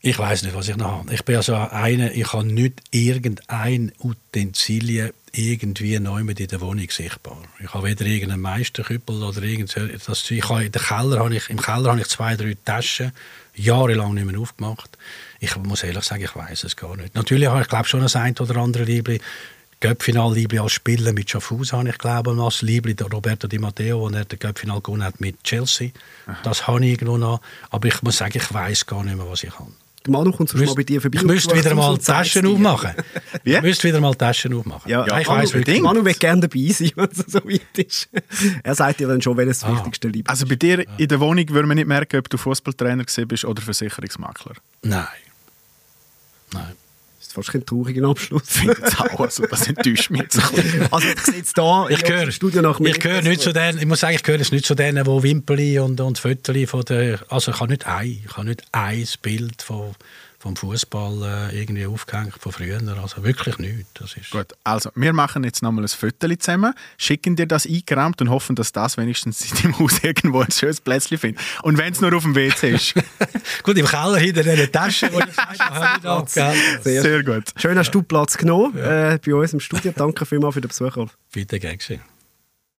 Ich weiß nicht, was ich noch habe. Ich bin also einer, ich habe nicht irgendein Utensilien irgendwie neu mit in der Wohnung sichtbar. Ich habe weder irgendeinen Meisterküppel oder irgend das ich habe, in der Keller habe ich, Im Keller habe ich zwei, drei Taschen, jahrelang nicht mehr aufgemacht. Ich muss ehrlich sagen, ich weiß es gar nicht. Natürlich habe ich glaube schon das ein oder andere Liebling. Göppfinal-Liebling als Spieler mit Schaffhausen habe ich glaube ich, als der Roberto Di Matteo, wo er den Göppfinal gewonnen hat mit Chelsea. Das habe ich irgendwo noch. Aber ich muss sagen, ich weiß gar nicht mehr, was ich habe. Manu kommt sonst mal bei dir vorbei. Ich müsste wieder mal Taschen aufmachen. Wie? Ich müsste wieder mal Taschen aufmachen. Ja, ich Manu, weiß wirklich. Manu will gerne dabei sein, wenn es so weit ist. Er sagt dir dann schon, welches das Ah. wichtigste Liebe Also bei dir in der Wohnung würde man nicht merken, ob du Fußballtrainer bist oder Versicherungsmakler. Nein. Nein. Fast kein trauriger Abschluss. Finde ich auch. Also, das enttäuscht mich jetzt. Also ich sehe jetzt da Ich gehöre, Studio nach mir. ich gehöre nicht zu denen, ich muss sagen, ich gehöre jetzt nicht zu denen, die Wimpeli und, und Fotos von der, also ich habe nicht ein, ich habe nicht ein Bild von, vom Fußball äh, irgendwie aufgehängt von früher, also wirklich nicht. Das ist, Gut, also wir machen jetzt nochmal ein Foto zusammen, schicken dir das eingerahmt und hoffen, dass das wenigstens in deinem Haus irgendwo ein schönes Plätzchen findet. Und wenn es nur auf dem WC ist. Gut, im Keller hinter dieser Tasche, wo ich habe? Sehr Sehr gut. Schön hast du Platz genommen äh, bei uns im Studio. Danke vielmals für den Besuch. Bitte, gern geschehen.